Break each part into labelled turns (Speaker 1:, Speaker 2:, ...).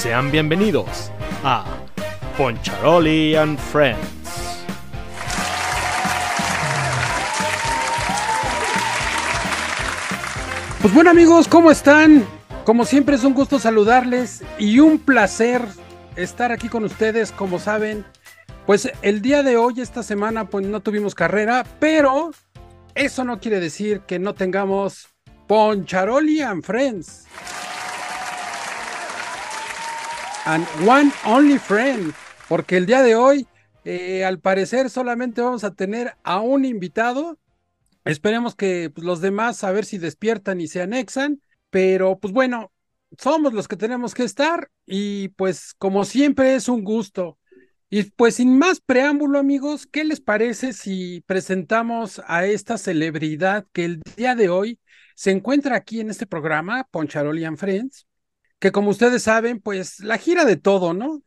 Speaker 1: Sean bienvenidos a Poncharoli and Friends.
Speaker 2: Pues bueno amigos, ¿cómo están? Como siempre es un gusto saludarles y un placer estar aquí con ustedes, como saben. Pues el día de hoy, esta semana, pues no tuvimos carrera, pero eso no quiere decir que no tengamos Poncharoli and Friends. And one only friend. Porque el día de hoy, eh, al parecer, solamente vamos a tener a un invitado. Esperemos que pues, los demás a ver si despiertan y se anexan. Pero pues bueno, somos los que tenemos que estar. Y pues como siempre es un gusto. Y pues sin más preámbulo, amigos, ¿qué les parece si presentamos a esta celebridad que el día de hoy se encuentra aquí en este programa, Poncharoli and Friends? Que como ustedes saben, pues la gira de todo, ¿no?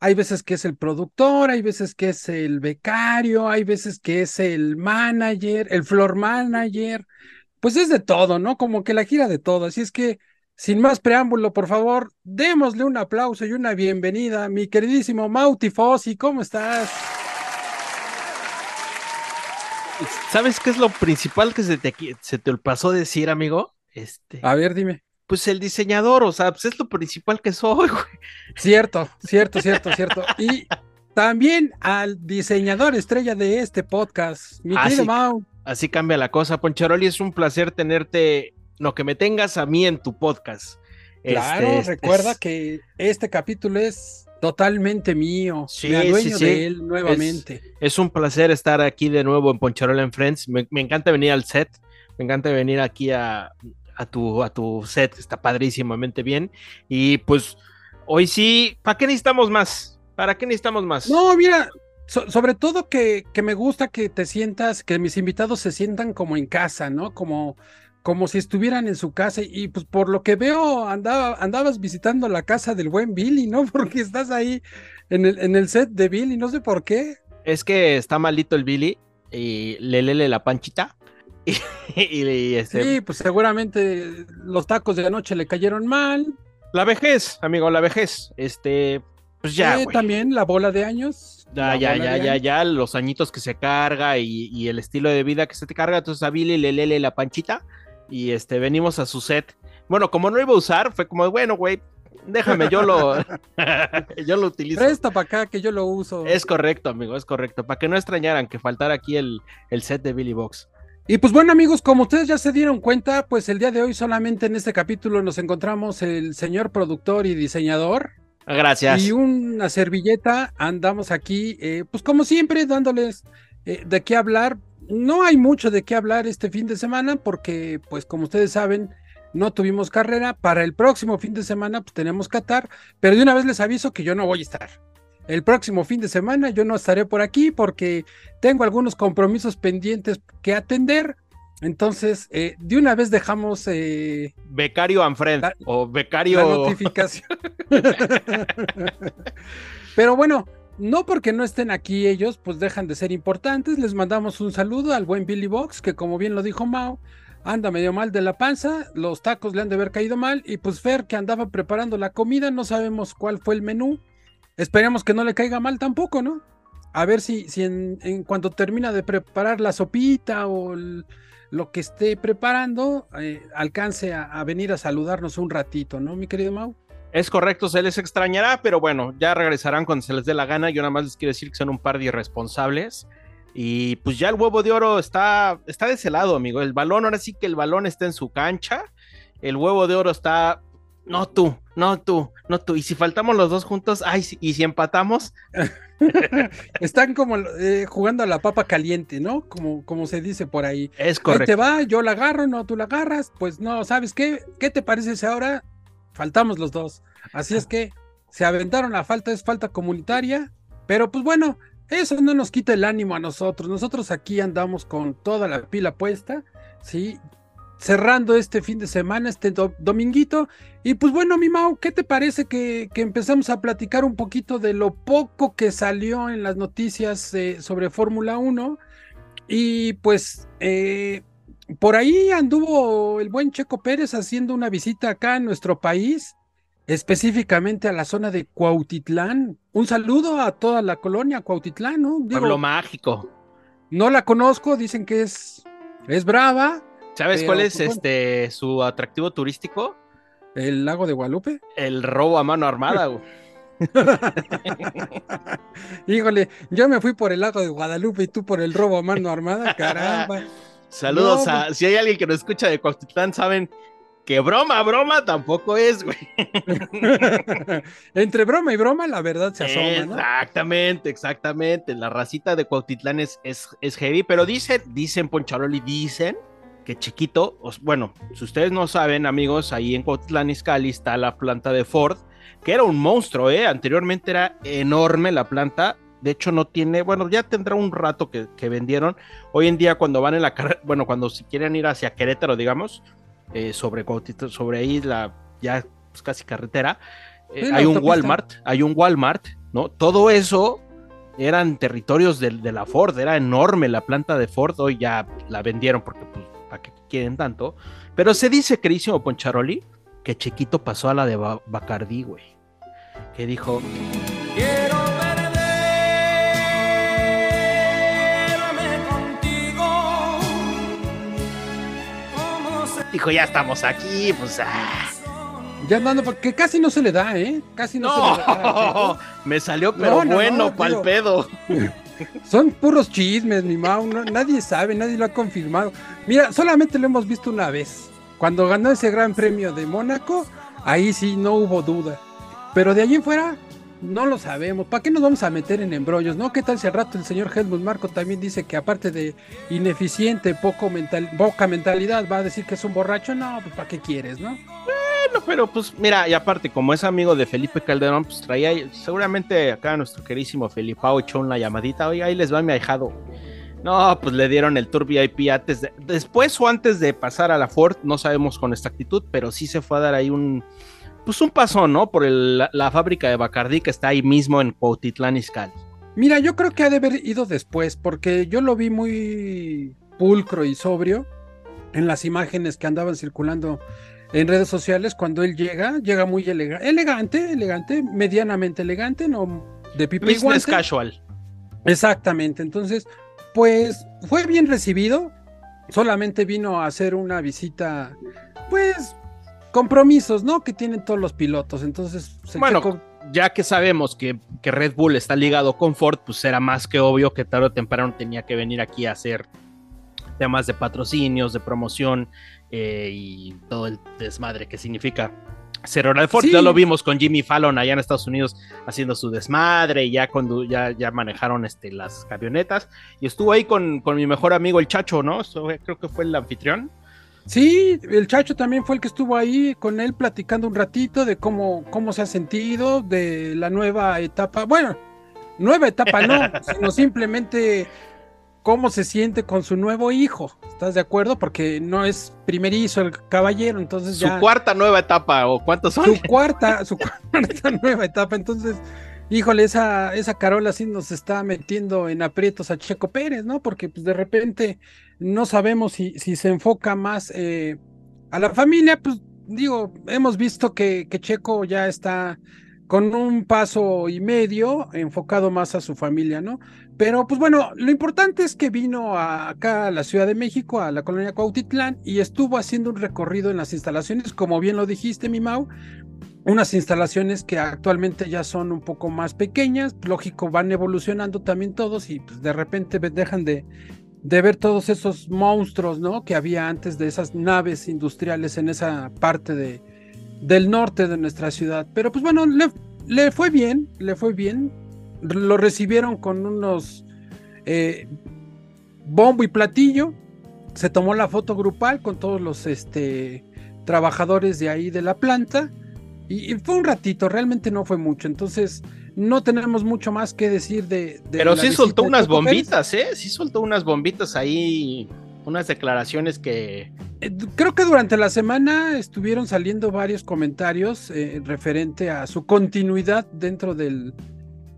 Speaker 2: Hay veces que es el productor, hay veces que es el becario, hay veces que es el manager, el floor manager, pues es de todo, ¿no? Como que la gira de todo. Así es que, sin más preámbulo, por favor, démosle un aplauso y una bienvenida, mi queridísimo Mauti Fossi, ¿cómo estás?
Speaker 1: ¿Sabes qué es lo principal que se te, se te pasó decir, amigo?
Speaker 2: Este... A ver, dime
Speaker 1: pues el diseñador, o sea, pues es lo principal que soy, güey.
Speaker 2: Cierto, cierto, cierto, cierto. Y también al diseñador estrella de este podcast, mi querido Mau.
Speaker 1: Así cambia la cosa, Poncharoli, es un placer tenerte, no, que me tengas a mí en tu podcast.
Speaker 2: Claro, este, recuerda que este capítulo es totalmente mío. Sí, me dueño de él nuevamente.
Speaker 1: Es, un placer estar aquí de nuevo en Poncharoli en Friends. me, encanta venir al set. Me encanta venir aquí a, a tu, a tu set, está padrísimamente bien. Y pues hoy sí, ¿para qué necesitamos más? ¿Para qué necesitamos más?
Speaker 2: No, mira, sobre todo que, que, me gusta que te sientas, que mis invitados se sientan como en casa, ¿no? Como, como si estuvieran en su casa. Y pues por lo que veo, andaba, andabas visitando la casa del buen Billy, ¿no? Porque estás ahí en el, en el set de Billy, no sé por qué.
Speaker 1: Es que está malito el Billy y le lele la panchita.
Speaker 2: y, este... Sí, pues seguramente los tacos de anoche le cayeron mal.
Speaker 1: La vejez, amigo, la vejez. Este, pues ya.
Speaker 2: también la bola de años.
Speaker 1: Ya, ya, ya, ya, ya, los añitos que se carga y, el estilo de vida que se te carga. Entonces a Billy le lele la panchita y este, venimos a su set. Bueno, como no iba a usar, fue como, bueno, güey, déjame, yo lo, yo lo utilizo.
Speaker 2: Presta para acá que yo lo uso.
Speaker 1: Es correcto, amigo, es correcto. Para que no extrañaran que faltara aquí el, el set de Billy Box.
Speaker 2: Y pues bueno amigos, como ustedes ya se dieron cuenta, pues el día de hoy solamente en este capítulo nos encontramos el señor productor y diseñador.
Speaker 1: Gracias.
Speaker 2: Y una servilleta, andamos aquí, eh, pues como siempre, dándoles eh, de qué hablar. No hay mucho de qué hablar este fin de semana porque, pues como ustedes saben, no tuvimos carrera. Para el próximo fin de semana, pues tenemos Qatar, pero de una vez les aviso que yo no voy a estar el próximo fin de semana yo no estaré por aquí porque tengo algunos compromisos pendientes que atender. Entonces, eh, de una vez dejamos. Eh,
Speaker 1: becario Anfred o becario.
Speaker 2: La notificación. Pero bueno, no porque no estén aquí ellos, pues dejan de ser importantes. Les mandamos un saludo al buen Billy Box, que como bien lo dijo Mao, anda medio mal de la panza. Los tacos le han de haber caído mal. Y pues Fer, que andaba preparando la comida, no sabemos cuál fue el menú. Esperemos que no le caiga mal tampoco, ¿no? A ver si, si en, cuanto termina de preparar la sopita o lo que esté preparando, eh, alcance a, venir a saludarnos un ratito, ¿no, mi querido Mau?
Speaker 1: Es correcto, se les extrañará, pero bueno, ya regresarán cuando se les dé la gana. Yo nada más les quiero decir que son un par de irresponsables. Y pues ya el huevo de oro está, está de ese lado, amigo. El balón, ahora sí que el balón está en su cancha. El huevo de oro está no tú, no tú, no tú. Y si faltamos los dos juntos, ay, y si empatamos.
Speaker 2: Están como eh, jugando a la papa caliente, ¿no? Como, como se dice por ahí.
Speaker 1: Es correcto. Ahí
Speaker 2: te va, yo la agarro, no, tú la agarras. Pues no, ¿sabes qué? ¿Qué te parece si ahora faltamos los dos? Así es que se aventaron la falta, es falta comunitaria. Pero pues bueno, eso no nos quita el ánimo a nosotros. Nosotros aquí andamos con toda la pila puesta, ¿sí? Cerrando este fin de semana, este dominguito. Y pues bueno, mi Mau, ¿qué te parece que, que, empezamos a platicar un poquito de lo poco que salió en las noticias eh, sobre Fórmula 1? Y pues eh, por ahí anduvo el buen Checo Pérez haciendo una visita acá en nuestro país. específicamente a la zona de Cuautitlán. Un saludo a toda la colonia Cuautitlán, ¿no?
Speaker 1: Pueblo mágico.
Speaker 2: No la conozco, dicen que es, es brava.
Speaker 1: ¿Sabes cuál es pues, este su atractivo turístico?
Speaker 2: ¿El lago de Guadalupe?
Speaker 1: El robo a mano armada,
Speaker 2: Híjole, yo me fui por el lago de Guadalupe y tú por el robo a mano armada, caramba.
Speaker 1: Saludos a. Pues si hay alguien que nos escucha de Cuautitlán, saben que broma, broma tampoco es, güey.
Speaker 2: Entre broma y broma, la verdad se asoma,
Speaker 1: Exactamente, exactamente. La racita de Cuautitlán es, es, es heavy, pero dicen, dicen Poncharoli, dicen que chiquito, bueno, si ustedes no saben, amigos, ahí en Cuautitlán Izcalli está la planta de Ford, que era un monstruo, ¿eh? Anteriormente era enorme la planta, de hecho no tiene, bueno, ya tendrá un rato que, vendieron. Hoy en día cuando van en la carrera, bueno, cuando si quieren ir hacia Querétaro, digamos, eh, sobre, sobre ahí la ya pues, casi carretera, eh, hay un Walmart, hay un Walmart, ¿no? Todo eso eran territorios de, la Ford, era enorme la planta de Ford, hoy ya la vendieron porque pues, ¿para qué quieren tanto? Pero se dice, querísimo Poncharoli, que Chiquito pasó a la de Bacardí, güey. Que dijo... Quiero dijo, ya estamos aquí, pues. Ah.
Speaker 2: Ya andando, porque casi no se le da, ¿eh? Casi no, se le
Speaker 1: da. Me salió, pero bueno, pa'l pedo.
Speaker 2: Son puros chismes, mi Mau. nadie sabe, nadie lo ha confirmado. Mira, solamente lo hemos visto una vez. Cuando ganó ese gran premio de Mónaco, ahí sí no hubo duda. Pero de allí en fuera, no lo sabemos. ¿Para qué nos vamos a meter en embrollos? ¿No? ¿Qué tal si al rato el señor Helmut Marco también dice que aparte de ineficiente, poco mental, poca mentalidad, va a decir que es un borracho? No, pues ¿para qué quieres, no?
Speaker 1: Bueno, pero pues mira, y aparte, como es amigo de Felipe Calderón, pues traía, seguramente acá nuestro querísimo Felipao echó una llamadita, oye, ahí les va mi ahijado. No, pues le dieron el tour VIP antes de, después o antes de pasar a la Ford, no sabemos con exactitud, pero sí se fue a dar ahí un, pues un paso, ¿no? Por la, fábrica de Bacardí que está ahí mismo en Cuautitlán Izcalli.
Speaker 2: Mira, yo creo que ha de haber ido después, porque yo lo vi muy pulcro y sobrio en las imágenes que andaban circulando en redes sociales cuando él llega, llega muy elegante, elegante, medianamente elegante, no de pipa
Speaker 1: Business casual.
Speaker 2: Exactamente, entonces, pues fue bien recibido, solamente vino a hacer una visita, pues compromisos, ¿no? Que tienen todos los pilotos. Entonces,
Speaker 1: bueno, ya que sabemos que, Red Bull está ligado con Ford, pues era más que obvio que tarde o temprano tenía que venir aquí a hacer temas de patrocinios, de promoción eh, y todo el desmadre que significa ser hora de Ford. Ya lo vimos con Jimmy Fallon allá en Estados Unidos haciendo su desmadre y ya, cuando, ya, ya manejaron este, las camionetas. Y estuvo ahí con, con mi mejor amigo el Chacho, ¿no? creo que fue el anfitrión.
Speaker 2: Sí, el Chacho también fue el que estuvo ahí con él platicando un ratito de cómo, cómo se ha sentido, de la nueva etapa. Bueno, nueva etapa no, sino simplemente cómo se siente con su nuevo hijo. ¿Estás de acuerdo? Porque no es primerizo el caballero, entonces
Speaker 1: ya. Su cuarta nueva etapa, o cuántos son.
Speaker 2: Su cuarta, su cuarta nueva etapa. Entonces, híjole, esa, esa Carola sí nos está metiendo en aprietos a Checo Pérez, ¿no? Porque pues de repente no sabemos si, si se enfoca más eh, a la familia, pues digo, hemos visto que, Checo ya está con un paso y medio enfocado más a su familia, ¿no? Pero pues bueno, lo importante es que vino acá a la Ciudad de México, a la colonia Cuautitlán, y estuvo haciendo un recorrido en las instalaciones, como bien lo dijiste, mi Mau, unas instalaciones que actualmente ya son un poco más pequeñas, lógico, van evolucionando también todos y pues de repente dejan de, de ver todos esos monstruos, ¿no? Que había antes de esas naves industriales en esa parte de, del norte de nuestra ciudad. Pero pues bueno, le, fue bien, le fue bien. Lo recibieron con unos eh, bombo y platillo. Se tomó la foto grupal con todos los este, trabajadores de ahí de la planta. y fue un ratito, realmente no fue mucho. Entonces, no tenemos mucho más que decir de.
Speaker 1: Pero sí soltó unas bombitas, ¿eh? Sí soltó unas bombitas ahí, unas declaraciones que.
Speaker 2: Eh, creo que durante la semana estuvieron saliendo varios comentarios eh, referente a su continuidad dentro del,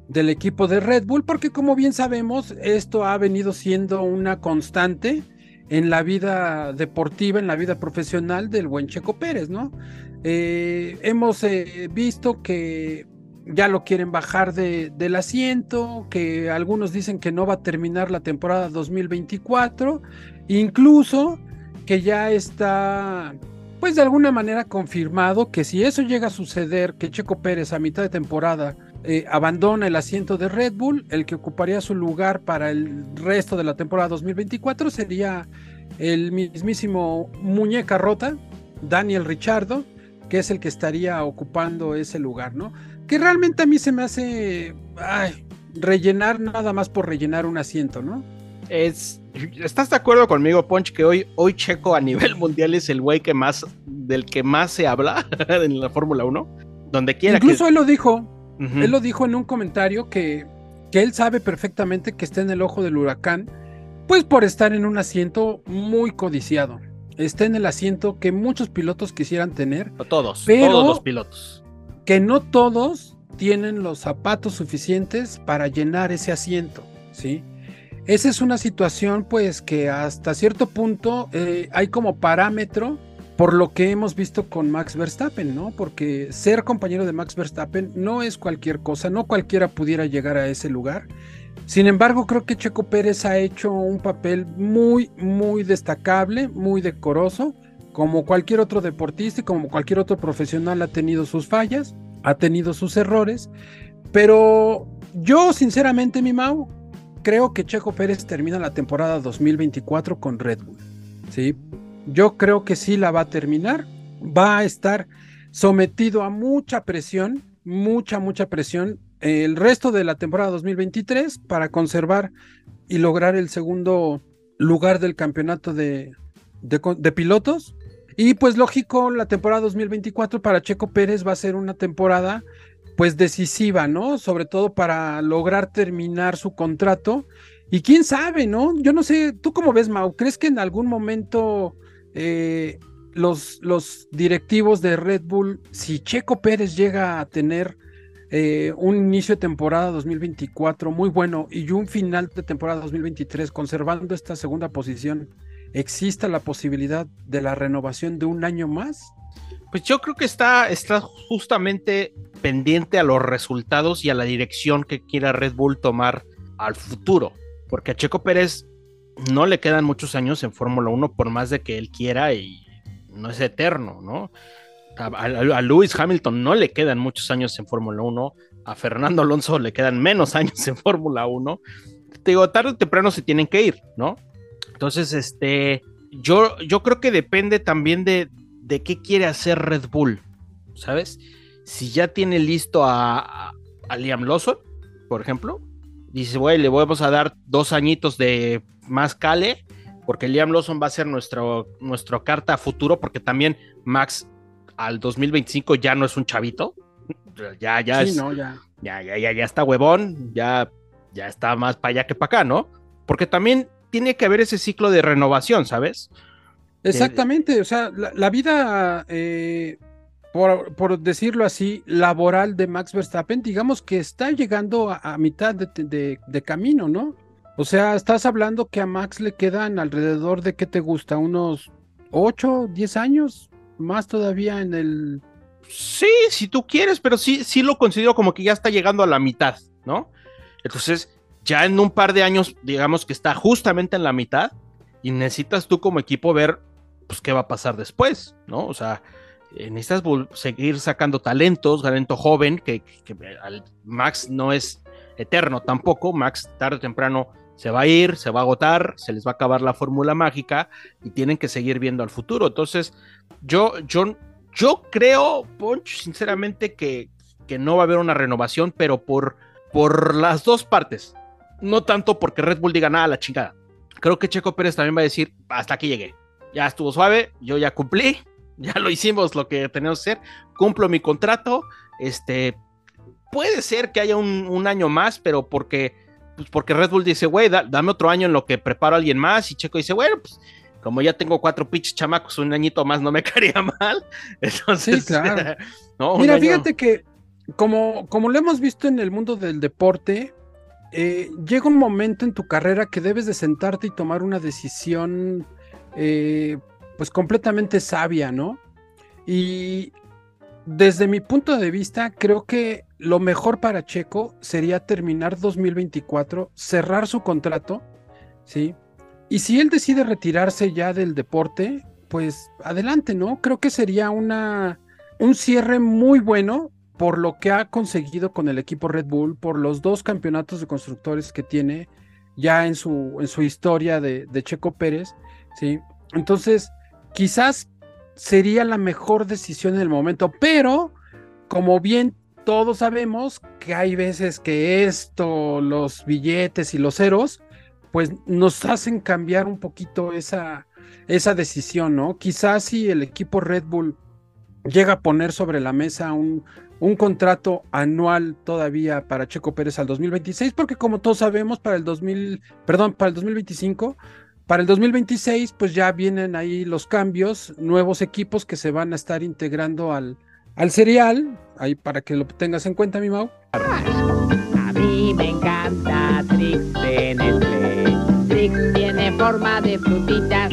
Speaker 2: del equipo de Red Bull, porque como bien sabemos, esto ha venido siendo una constante en la vida deportiva, en la vida profesional del buen Checo Pérez, ¿no? Eh, hemos eh, visto que ya lo quieren bajar de, del asiento, que algunos dicen que no va a terminar la temporada 2024, incluso que ya está, pues de alguna manera confirmado que si eso llega a suceder, que Checo Pérez a mitad de temporada eh, abandona el asiento de Red Bull, el que ocuparía su lugar para el resto de la temporada 2024 sería el mismísimo muñeca rota, Daniel Richardo, que es el que estaría ocupando ese lugar, ¿no? Que realmente a mí se me hace rellenar nada más por rellenar un asiento, ¿no?
Speaker 1: Es, ¿Estás de acuerdo conmigo, Ponch, que hoy, hoy Checo a nivel mundial es el güey que más, del que más se habla en la Fórmula 1? Donde quiera
Speaker 2: Incluso él lo dijo, él lo dijo en un comentario que, que él sabe perfectamente que está en el ojo del huracán, pues por estar en un asiento muy codiciado está en el asiento que muchos pilotos quisieran tener.
Speaker 1: todos, pero todos los pilotos.
Speaker 2: Que no todos tienen los zapatos suficientes para llenar ese asiento, ¿sí? Esa es una situación pues que hasta cierto punto eh, hay como parámetro por lo que hemos visto con Max Verstappen, ¿no? Porque ser compañero de Max Verstappen no es cualquier cosa, no cualquiera pudiera llegar a ese lugar. Sin embargo, creo que Checo Pérez ha hecho un papel muy, muy destacable, muy decoroso. Como cualquier otro deportista y como cualquier otro profesional ha tenido sus fallas, ha tenido sus errores. Pero yo, sinceramente, mi Mau, creo que Checo Pérez termina la temporada 2024 con Red Bull. ¿sí? Yo creo que sí la va a terminar. Va a estar sometido a mucha presión, mucha, mucha presión el resto de la temporada 2023 para conservar y lograr el segundo lugar del campeonato de, de, pilotos. Y pues lógico, la temporada 2024 para Checo Pérez va a ser una temporada pues decisiva, ¿no? Sobre todo para lograr terminar su contrato. Y quién sabe, ¿no? Yo no sé, ¿tú cómo ves, Mau? ¿Crees que en algún momento eh, los, los directivos de Red Bull, si Checo Pérez llega a tener eh, un inicio de temporada 2024 muy bueno y un final de temporada 2023 conservando esta segunda posición, ¿exista la posibilidad de la renovación de un año más?
Speaker 1: Pues yo creo que está, está justamente pendiente a los resultados y a la dirección que quiera Red Bull tomar al futuro, porque a Checo Pérez no le quedan muchos años en Fórmula 1 por más de que él quiera y no es eterno, ¿no? a, Lewis Hamilton no le quedan muchos años en Fórmula 1, a Fernando Alonso le quedan menos años en Fórmula 1. Te digo, tarde o temprano se tienen que ir, ¿no? Entonces, este, yo, yo creo que depende también de, de qué quiere hacer Red Bull, ¿sabes? Si ya tiene listo a, a Liam Lawson, por ejemplo, dice, güey, le vamos a dar dos añitos de más cale, porque Liam Lawson va a ser nuestro, nuestro carta a futuro, porque también Max al 2025 ya no es un chavito. Ya, ya es. ya. Ya, ya, ya, está huevón, ya, ya está más para allá que para acá, ¿no? Porque también tiene que haber ese ciclo de renovación, ¿sabes?
Speaker 2: Exactamente, o sea, la, vida, eh, por, decirlo así, laboral de Max Verstappen, digamos que está llegando a, mitad de, de, camino, ¿no? O sea, estás hablando que a Max le quedan alrededor de, ¿qué te gusta? ¿Unos 8, 10 años? más todavía en el...
Speaker 1: Sí, si tú quieres, pero sí, sí lo considero como que ya está llegando a la mitad, ¿no? Entonces, ya en un par de años, digamos que está justamente en la mitad y necesitas tú como equipo ver, pues, qué va a pasar después, ¿no? O sea, eh, necesitas seguir sacando talentos, talento joven, que, que, Max no es eterno tampoco, Max tarde o temprano se va a ir, se va a agotar, se les va a acabar la fórmula mágica y tienen que seguir viendo al futuro. Entonces, yo, yo, yo creo, Ponch, sinceramente, que, que no va a haber una renovación, pero por, por las dos partes. No tanto porque Red Bull diga nada a la chingada. Creo que Checo Pérez también va a decir, hasta aquí llegué. Ya estuvo suave, yo ya cumplí, ya lo hicimos lo que tenemos que hacer, cumplo mi contrato, este, puede ser que haya un, un año más, pero porque pues porque Red Bull dice, güey, dame otro año en lo que preparo a alguien más. Y Checo dice, bueno, pues como ya tengo cuatro pinches chamacos, un añito más no me caería mal. Entonces,
Speaker 2: sí, claro. Mira, fíjate que como, como lo hemos visto en el mundo del deporte, eh, llega un momento en tu carrera que debes de sentarte y tomar una decisión eh, pues completamente sabia, ¿no? Y desde mi punto de vista, creo que lo mejor para Checo sería terminar 2024, cerrar su contrato, ¿sí? Y si él decide retirarse ya del deporte, pues adelante, ¿no? Creo que sería una, un cierre muy bueno por lo que ha conseguido con el equipo Red Bull, por los dos campeonatos de constructores que tiene ya en su, en su historia de, de Checo Pérez, ¿sí? Entonces, quizás sería la mejor decisión en el momento, pero como bien todos sabemos que hay veces que esto, los billetes y los ceros, pues nos hacen cambiar un poquito esa, esa decisión, ¿no? Quizás si el equipo Red Bull llega a poner sobre la mesa un, un contrato anual todavía para Checo Pérez al 2026, porque como todos sabemos, para el 2000, perdón, para el 2025 para el 2026, pues ya vienen ahí los cambios, nuevos equipos que se van a estar integrando al, al serial, ahí para que lo tengas en cuenta, mi Mau.
Speaker 3: A mí me encanta Trix de Nestlé. Trix tiene forma de frutitas.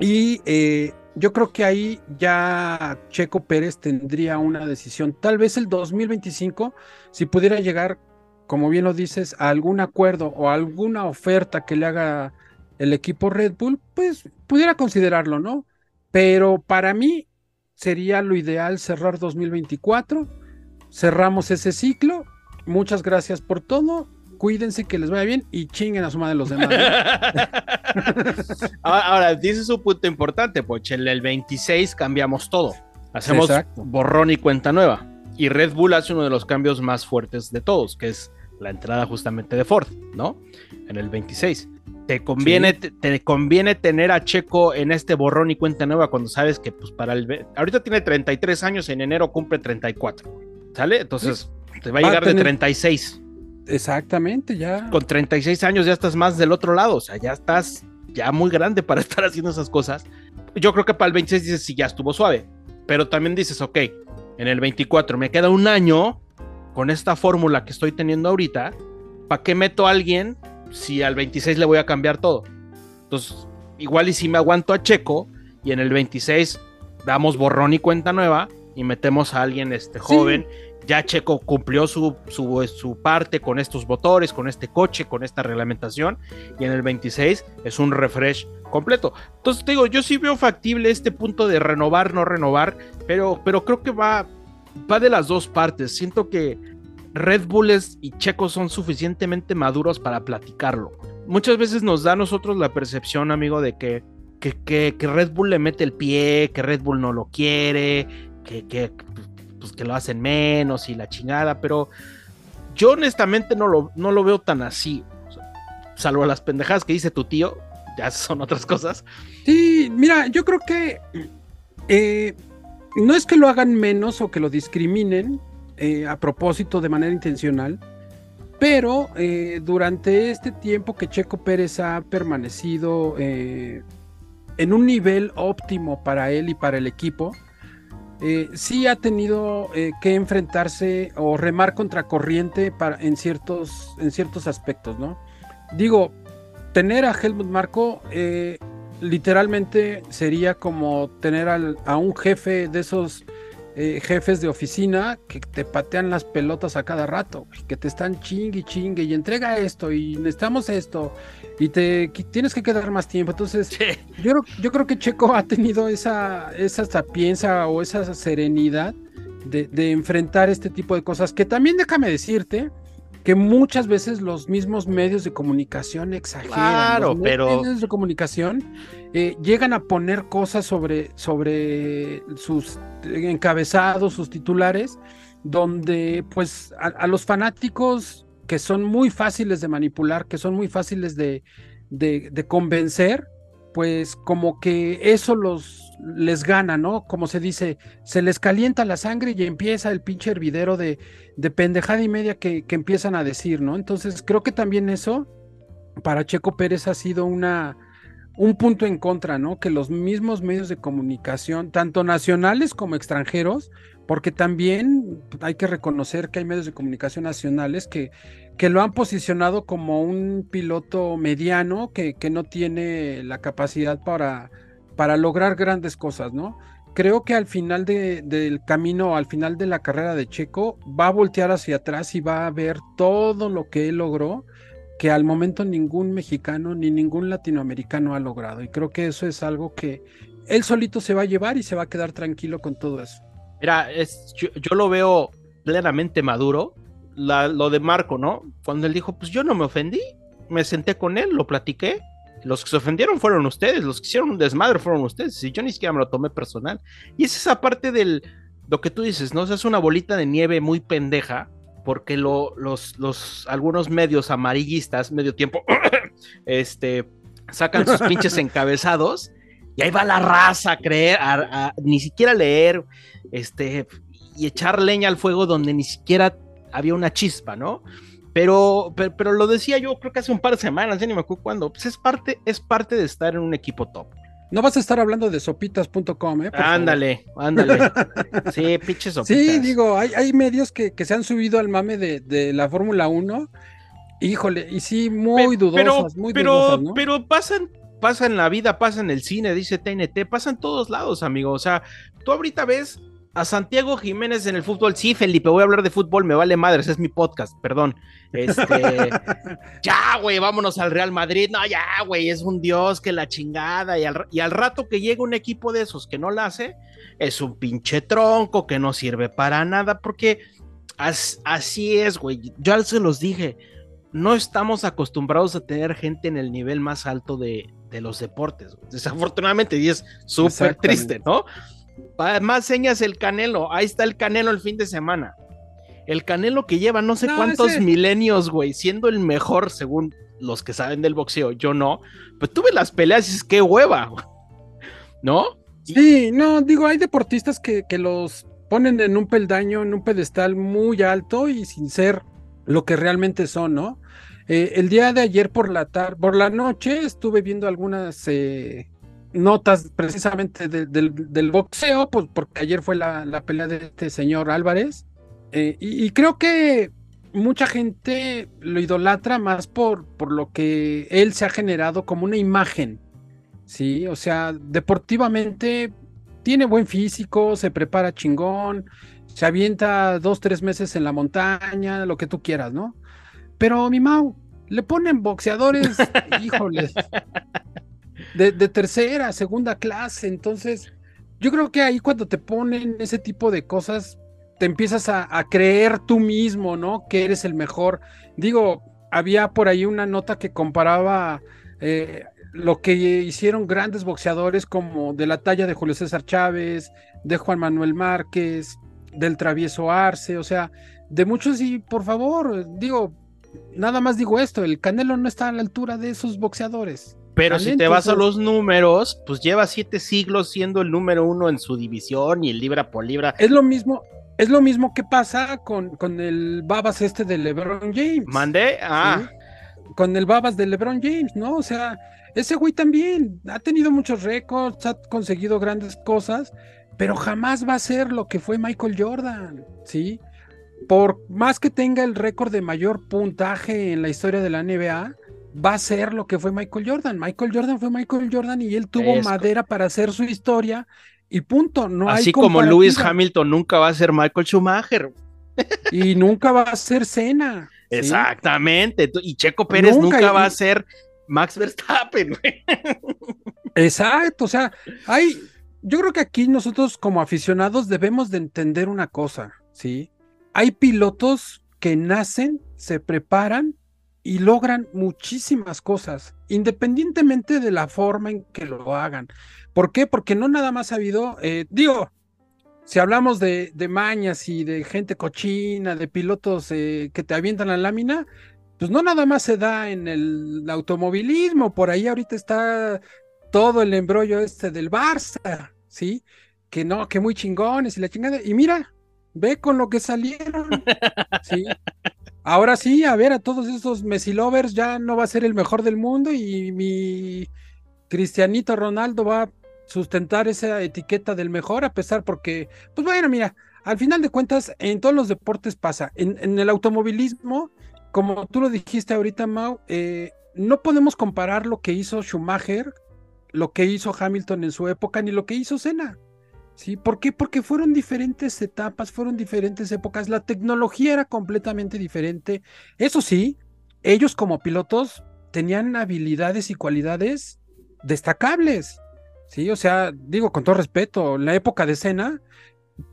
Speaker 2: Y eh, yo creo que ahí ya Checo Pérez tendría una decisión. Tal vez el 2025, si pudiera llegar, como bien lo dices, a algún acuerdo o alguna oferta que le haga el equipo Red Bull, pues pudiera considerarlo, ¿no? Pero para mí sería lo ideal cerrar 2024, cerramos ese ciclo, muchas gracias por todo, cuídense que les vaya bien y chinguen a su madre los demás.
Speaker 1: ahora, dice su punto importante, pues en el 26 cambiamos todo, hacemos borrón y cuenta nueva. Y Red Bull hace uno de los cambios más fuertes de todos, que es la entrada justamente de Ford, ¿no? En el 26. Te conviene, te, conviene tener a Checo en este borrón y cuenta nueva cuando sabes que pues para el ahorita tiene 33 años, en enero cumple 34. ¿Sale? Entonces te va a llegar de 36.
Speaker 2: Exactamente, ya.
Speaker 1: Con 36 años ya estás más del otro lado, o sea, ya estás ya muy grande para estar haciendo esas cosas. Yo creo que para el 26 dices, sí, ya estuvo suave, pero también dices, ok, en el 24 me queda un año con esta fórmula que estoy teniendo ahorita, ¿para qué meto a alguien si al 26 le voy a cambiar todo? Entonces, igual y si me aguanto a Checo y en el 26 damos borrón y cuenta nueva y metemos a alguien este, joven. Ya Checo cumplió su, su, parte con estos motores, con este coche, con esta reglamentación. Y en el 26 es un refresh completo. Entonces digo, yo sí veo factible este punto de renovar, no renovar. Pero, pero creo que va, va de las dos partes. Siento que Red Bulls y Checo son suficientemente maduros para platicarlo. Muchas veces nos da a nosotros la percepción, amigo, de que, que, Red Bull le mete el pie, que Red Bull no lo quiere, que, que, pues, que lo hacen menos y la chingada, pero yo honestamente no lo, no lo veo tan así. salvo las pendejadas que dice tu tío, ya son otras cosas.
Speaker 2: Sí, mira, yo creo que eh, no es que lo hagan menos o que lo discriminen eh, a propósito de manera intencional, pero eh, durante este tiempo que Checo Pérez ha permanecido en un nivel óptimo para él y para el equipo, sí ha tenido que enfrentarse o remar contra corriente en, ciertos, en ciertos aspectos, ¿no? Digo, tener a Helmut Marco literalmente sería como tener a un jefe de esos eh, jefes de oficina que te patean las pelotas a cada rato, que te están chingue y chingue y entrega esto y necesitamos esto y te tienes que quedar más tiempo. Entonces, yo, yo creo que Checo ha tenido esa, esa sapiencia o esa serenidad de, de enfrentar este tipo de cosas que también déjame decirte que muchas veces los mismos medios de comunicación exageran.
Speaker 1: Claro, pero.
Speaker 2: medios de comunicación eh, llegan a poner cosas sobre, sobre sus encabezados, sus titulares, donde pues a, los fanáticos que son muy fáciles de manipular, que son muy fáciles de, de convencer, pues como que eso los les gana, ¿no? Como se dice, se les calienta la sangre y empieza el pinche hervidero de, de pendejada y media que, que, empiezan a decir, ¿no? Entonces creo que también eso para Checo Pérez ha sido una un punto en contra, ¿no? Que los mismos medios de comunicación, tanto nacionales como extranjeros, porque también hay que reconocer que hay medios de comunicación nacionales que, que lo han posicionado como un piloto mediano que, que no tiene la capacidad para para lograr grandes cosas, ¿no? Creo que al final del camino, al final de la carrera de Checo, va a voltear hacia atrás y va a ver todo lo que él logró, que al momento ningún mexicano ni ningún latinoamericano ha logrado. Y creo que eso es algo que él solito se va a llevar y se va a quedar tranquilo con todo eso.
Speaker 1: Mira, es, yo, lo veo plenamente maduro, lo de Marco, ¿no? Cuando él dijo, pues yo no me ofendí, me senté con él, lo platiqué los que se ofendieron fueron ustedes, los que hicieron un desmadre fueron ustedes, y yo ni siquiera me lo tomé personal. Y es esa parte del, lo que tú dices, ¿no? es una bolita de nieve muy pendeja, porque lo, los, los, algunos medios amarillistas, medio tiempo, este, sacan sus pinches encabezados, y ahí va la raza a creer, a, ni siquiera leer, este, y echar leña al fuego donde ni siquiera había una chispa, ¿no? Pero, pero, lo decía yo creo que hace un par de semanas, ya ni me acuerdo cuándo. Pues es parte, es parte de estar en un equipo top.
Speaker 2: No vas a estar hablando de sopitas.com, ¿eh?
Speaker 1: ándale, ándale. Sí, pinches sopitas.
Speaker 2: Sí, digo, hay, hay medios que, que, se han subido al mame de, de la Fórmula 1. Híjole, y sí, muy dudosas, muy
Speaker 1: pero,
Speaker 2: dudosas, ¿no?
Speaker 1: Pero pasan, pasa en la vida, pasa en el cine, dice TNT, pasa en todos lados, amigo. O sea, tú ahorita ves a Santiago Jiménez en el fútbol. Sí, Felipe, voy a hablar de fútbol, me vale madres, es mi podcast, perdón. Este, ya, güey, vámonos al Real Madrid. No, ya, güey, es un dios que la chingada. Y al, y al rato que llega un equipo de esos que no la hace, es un pinche tronco que no sirve para nada, porque así es, güey. Yo se los dije, no estamos acostumbrados a tener gente en el nivel más alto de, de los deportes. Desafortunadamente, y es súper triste, ¿no? Más señas el Canelo. Ahí está el Canelo el fin de semana. El Canelo que lleva no sé cuántos milenios, güey, siendo el mejor según los que saben del boxeo. Yo no. Pues tuve las peleas y es que hueva, ¿no?
Speaker 2: Sí, no, digo, hay deportistas que, que los ponen en un peldaño, en un pedestal muy alto y sin ser lo que realmente son, ¿no? Eh, el día de ayer por la tarde, por la noche, estuve viendo algunas eh, notas precisamente del, boxeo, pues porque ayer fue la, pelea de este señor Álvarez. Eh, y, creo que mucha gente lo idolatra más por, por lo que él se ha generado como una imagen. Sí, o sea, deportivamente tiene buen físico, se prepara chingón, se avienta dos, tres meses en la montaña, lo que tú quieras, ¿no? Pero mi Mau, le ponen boxeadores, híjoles de, tercera, segunda clase. Entonces, yo creo que ahí cuando te ponen ese tipo de cosas, te empiezas a, creer tú mismo, ¿no? Que eres el mejor. Digo, había por ahí una nota que comparaba eh, lo que hicieron grandes boxeadores como de la talla de Julio César Chávez, de Juan Manuel Márquez, del travieso Arce, o sea, de muchos y por favor, digo, nada más digo esto, el Canelo no está a la altura de esos boxeadores.
Speaker 1: Pero si te vas a los números, pues lleva siete siglos siendo el número uno en su división y el libra por libra.
Speaker 2: Es lo mismo, es lo mismo que pasa con, con el babas este de LeBron James.
Speaker 1: ¿Mandé? Ah.
Speaker 2: Con el babas de LeBron James, ¿no? O sea, ese güey también ha tenido muchos récords, ha conseguido grandes cosas, pero jamás va a ser lo que fue Michael Jordan, ¿sí? Por más que tenga el récord de mayor puntaje en la historia de la NBA, va a ser lo que fue Michael Jordan. Michael Jordan fue Michael Jordan y él tuvo madera para hacer su historia y punto. No
Speaker 1: Así como Lewis Hamilton nunca va a ser Michael Schumacher.
Speaker 2: Y nunca va a ser Cena.
Speaker 1: Exactamente. Y Checo Pérez nunca, va a ser Max Verstappen.
Speaker 2: Exacto. O sea, hay, yo creo que aquí nosotros como aficionados debemos de entender una cosa, ¿sí? Hay pilotos que nacen, se preparan y logran muchísimas cosas, independientemente de la forma en que lo hagan. ¿Por qué? Porque no nada más ha habido, eh, digo, si hablamos de, de, mañas y de gente cochina, de pilotos eh, que te avientan la lámina, pues no nada más se da en el automovilismo, por ahí ahorita está todo el embrollo este del Barça, ¿sí? Que no, que muy chingones y la chingada. Y mira, ve con lo que salieron, ¿sí? Ahora sí, a ver, a todos estos Messi lovers ya no va a ser el mejor del mundo y mi Cristianito Ronaldo va a sustentar esa etiqueta del mejor a pesar porque, pues bueno, mira, al final de cuentas en todos los deportes pasa. En, el automovilismo, como tú lo dijiste ahorita, Mau, eh, no podemos comparar lo que hizo Schumacher lo que hizo Hamilton en su época ni lo que hizo Senna. ¿Sí? ¿Por qué? Porque fueron diferentes etapas, fueron diferentes épocas, la tecnología era completamente diferente. Eso sí, ellos como pilotos tenían habilidades y cualidades destacables. Sí, o sea, digo con todo respeto, la época de Senna,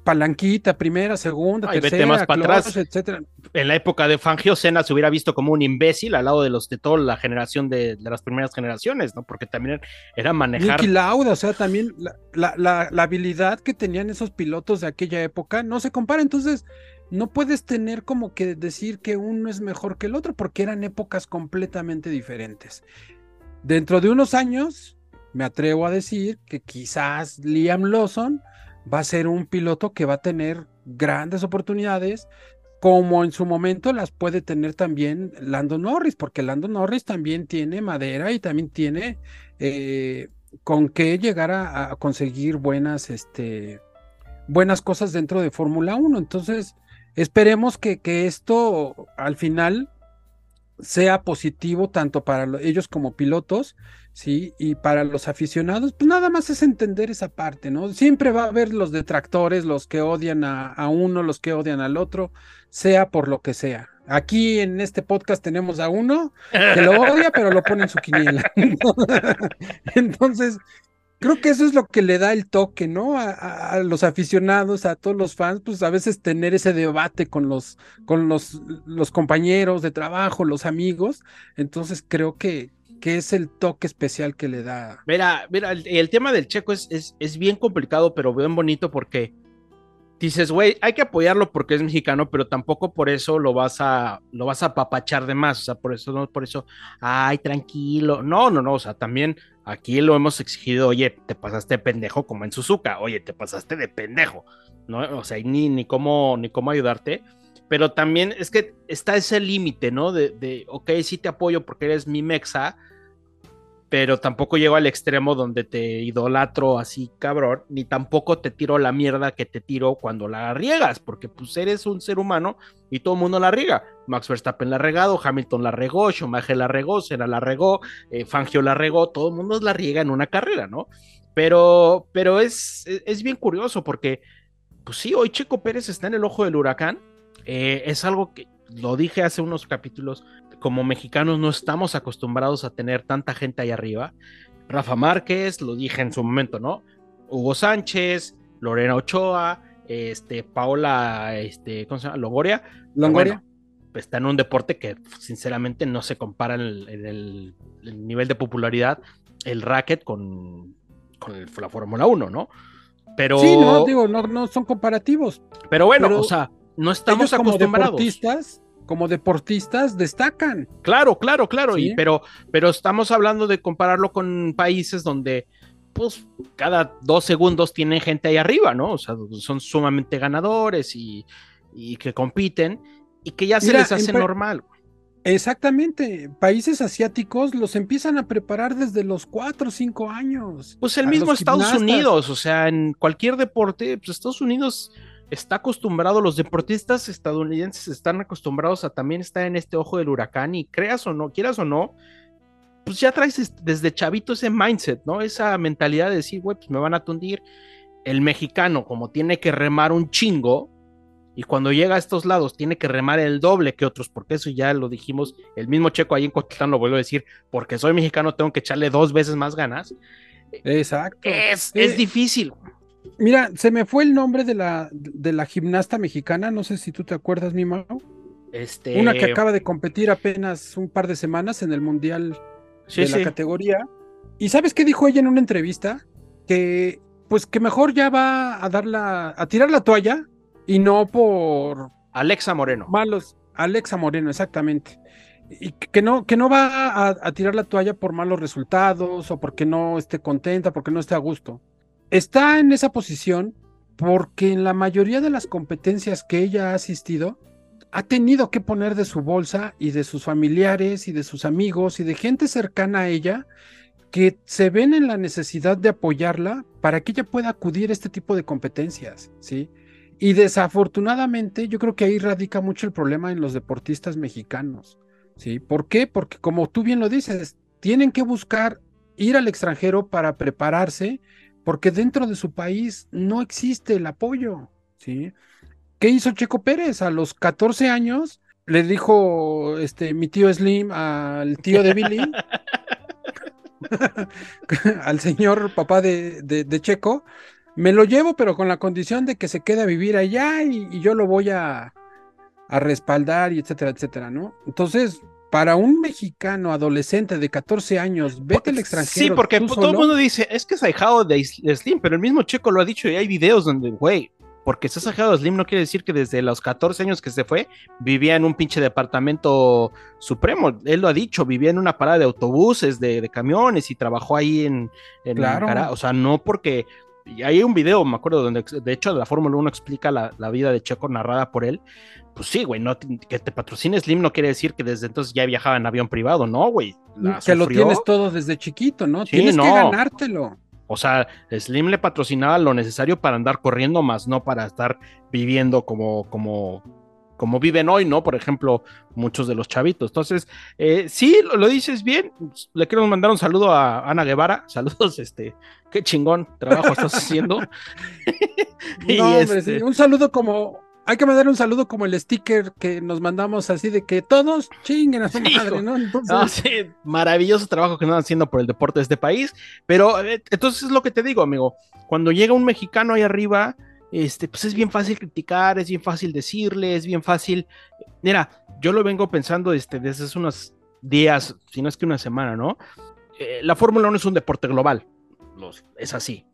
Speaker 2: palanquita, primera, segunda,
Speaker 1: Ay, vete
Speaker 2: tercera,
Speaker 1: más para atrás.
Speaker 2: etcétera.
Speaker 1: En la época de Fangio, Senna se hubiera visto como un imbécil al lado de los de toda la generación de, de las primeras generaciones, ¿no? Porque también era manejar.
Speaker 2: Niki Lauda, o sea, también la, la- la- la habilidad que tenían esos pilotos de aquella época no se compara. Entonces, no puedes tener como que decir que uno es mejor que el otro, porque eran épocas completamente diferentes. Dentro de unos años, me atrevo a decir que quizás Liam Lawson va a ser un piloto que va a tener grandes oportunidades, como en su momento las puede tener también Lando Norris, porque Lando Norris también tiene madera y también tiene eh, con qué llegar a, conseguir buenas, este, buenas cosas dentro de Fórmula 1. Entonces, esperemos que, que esto al final sea positivo tanto para lo- ellos como pilotos, ¿sí? Y para los aficionados, pues nada más es entender esa parte, ¿no? Siempre va a haber los detractores, los que odian a uno, los que odian al otro, sea por lo que sea. Aquí en este podcast tenemos a uno que lo odia, pero lo pone en su quiniela. Entonces, creo que eso es lo que le da el toque, ¿no? A, los aficionados, a todos los fans, pues a veces tener ese debate con los, con los, los compañeros de trabajo, los amigos. Entonces, creo que, que es el toque especial que le da.
Speaker 1: Mira, mira, el, el tema del checo es, es, es bien complicado, pero bien bonito porque dices, güey, hay que apoyarlo porque es mexicano, pero tampoco por eso lo vas a, lo vas a papachar de más. O sea, por eso, no, por eso, ay, tranquilo. No, no, no. O sea, también aquí lo hemos exigido, oye, te pasaste de pendejo como en Suzuka, oye, te pasaste de pendejo, ¿no? O sea, ni, ni cómo, ni cómo ayudarte. Pero también es que está ese límite, ¿no? De, de, ok, sí te apoyo porque eres mi mexa, pero tampoco llego al extremo donde te idolatro así, cabrón, ni tampoco te tiro la mierda que te tiro cuando la riegas, porque pues eres un ser humano y todo el mundo la riega. Max Verstappen la regado, Hamilton la regó, Schumacher la regó, Senna la regó, eh, Fangio la regó, todo el mundo la riega en una carrera, ¿no? Pero, pero es, es, es bien curioso porque, pues sí, hoy Checo Pérez está en el ojo del huracán. Eh, es algo que lo dije hace unos capítulos, como mexicanos no estamos acostumbrados a tener tanta gente ahí arriba. Rafa Márquez, lo dije en su momento, ¿no? Hugo Sánchez, Lorena Ochoa, este, Paola, este, ¿cómo se llama? Longoria.
Speaker 2: Longoria.
Speaker 1: Bueno, pues, está en un deporte que sinceramente no se compara en el, en el, el nivel de popularidad, el racket con, con el- la Fórmula 1, ¿no? Pero,
Speaker 2: Sí, no, digo, no, no son comparativos.
Speaker 1: pero bueno,
Speaker 2: pero
Speaker 1: o sea, no estamos
Speaker 2: Ellos como
Speaker 1: acostumbrados.
Speaker 2: deportistas, como deportistas, destacan.
Speaker 1: Claro, claro, claro.
Speaker 2: Sí.
Speaker 1: Y, pero, pero estamos hablando de compararlo con países donde, pues, cada dos segundos tienen gente ahí arriba, ¿no? O sea, son sumamente ganadores y, y que compiten y que ya se
Speaker 2: Mira,
Speaker 1: les hace normal.
Speaker 2: Exactamente. Países asiáticos los empiezan a preparar desde los cuatro o cinco años.
Speaker 1: Pues el mismo Estados
Speaker 2: gimnastas.
Speaker 1: Unidos, o sea, en cualquier deporte, pues Estados Unidos está acostumbrado, los deportistas estadounidenses están acostumbrados a también estar en este ojo del huracán y creas o no, quieras o no, pues ya traes es- desde chavito ese mindset, ¿no? Esa mentalidad de decir, güey, pues me van a tundir. El mexicano, como tiene que remar un chingo, y cuando llega a estos lados tiene que remar el doble que otros, porque eso ya lo dijimos, el mismo checo ahí en Cotitlán lo vuelvo a decir, porque soy mexicano tengo que echarle dos veces más ganas.
Speaker 2: Exacto.
Speaker 1: Es,
Speaker 2: Eh,
Speaker 1: es difícil.
Speaker 2: Mira, se me fue el nombre de la, de la gimnasta mexicana, no sé si tú te acuerdas, mi Mau.
Speaker 1: Este,
Speaker 2: Una que acaba de competir apenas un par de semanas en el Mundial
Speaker 1: sí,
Speaker 2: de la categoría. ¿Y sabes qué dijo ella en una entrevista? Que pues que mejor ya va a dar la, a tirar la toalla y no por
Speaker 1: Alexa Moreno.
Speaker 2: malos. Alexa Moreno, exactamente. Y que no, que no va a, a tirar la toalla por malos resultados o porque no esté contenta, porque no esté a gusto. Está en esa posición porque en la mayoría de las competencias que ella ha asistido, ha tenido que poner de su bolsa y de sus familiares y de sus amigos y de gente cercana a ella que se ven en la necesidad de apoyarla para que ella pueda acudir a este tipo de competencias, ¿sí? Y desafortunadamente yo creo que ahí radica mucho el problema en los deportistas mexicanos, ¿sí? ¿Por qué? Porque como tú bien lo dices, tienen que buscar ir al extranjero para prepararse, porque dentro de su país no existe el apoyo, ¿sí? ¿Qué hizo Checo Pérez? A los 14 años le dijo este, mi tío Slim al tío de Billy, al señor papá de, de, Checo, me lo llevo, pero con la condición de que se quede a vivir allá y, yo lo voy a, a, respaldar y etcétera, etcétera, ¿no? Entonces, para un mexicano adolescente de 14 años, vete al extranjero.
Speaker 1: Sí, porque todo el mundo dice, es que es ahijado de Slim, pero el mismo Checo lo ha dicho y hay videos donde, güey, porque estás ahijado de Slim no quiere decir que desde los 14 años que se fue vivía en un pinche departamento supremo. Él lo ha dicho, vivía en una parada de autobuses, de, camiones y trabajó ahí en, en claro. O sea, no porque y hay un video, me acuerdo, donde de hecho la Fórmula 1 explica la, vida de Checo narrada por él. Pues sí, güey, no, que te patrocine Slim no quiere decir que desde entonces ya viajaba en avión privado, no, güey.
Speaker 2: Que lo tienes todo desde chiquito, ¿no? tienes que ganártelo.
Speaker 1: O sea, Slim le patrocinaba lo necesario para andar corriendo, más no para estar viviendo como, como, como viven hoy, ¿no? Por ejemplo, muchos de los chavitos. Entonces, eh, sí, lo, dices bien. Le quiero mandar un saludo a Ana Guevara. Saludos, este, qué chingón trabajo estás haciendo.
Speaker 2: no, este Un saludo como, hay que mandar un saludo como el sticker que nos mandamos así de que todos chinguen a su madre, ¿no?
Speaker 1: Entonces... sí, maravilloso trabajo que están haciendo por el deporte de este país. Pero eh, entonces es lo que te digo, amigo. Cuando llega un mexicano ahí arriba, este, pues es bien fácil criticar, es bien fácil decirle, es bien fácil. Mira, yo lo vengo pensando este, desde hace unos días, si no es que una semana, ¿no? Eh, la Fórmula 1 es un deporte global, es así,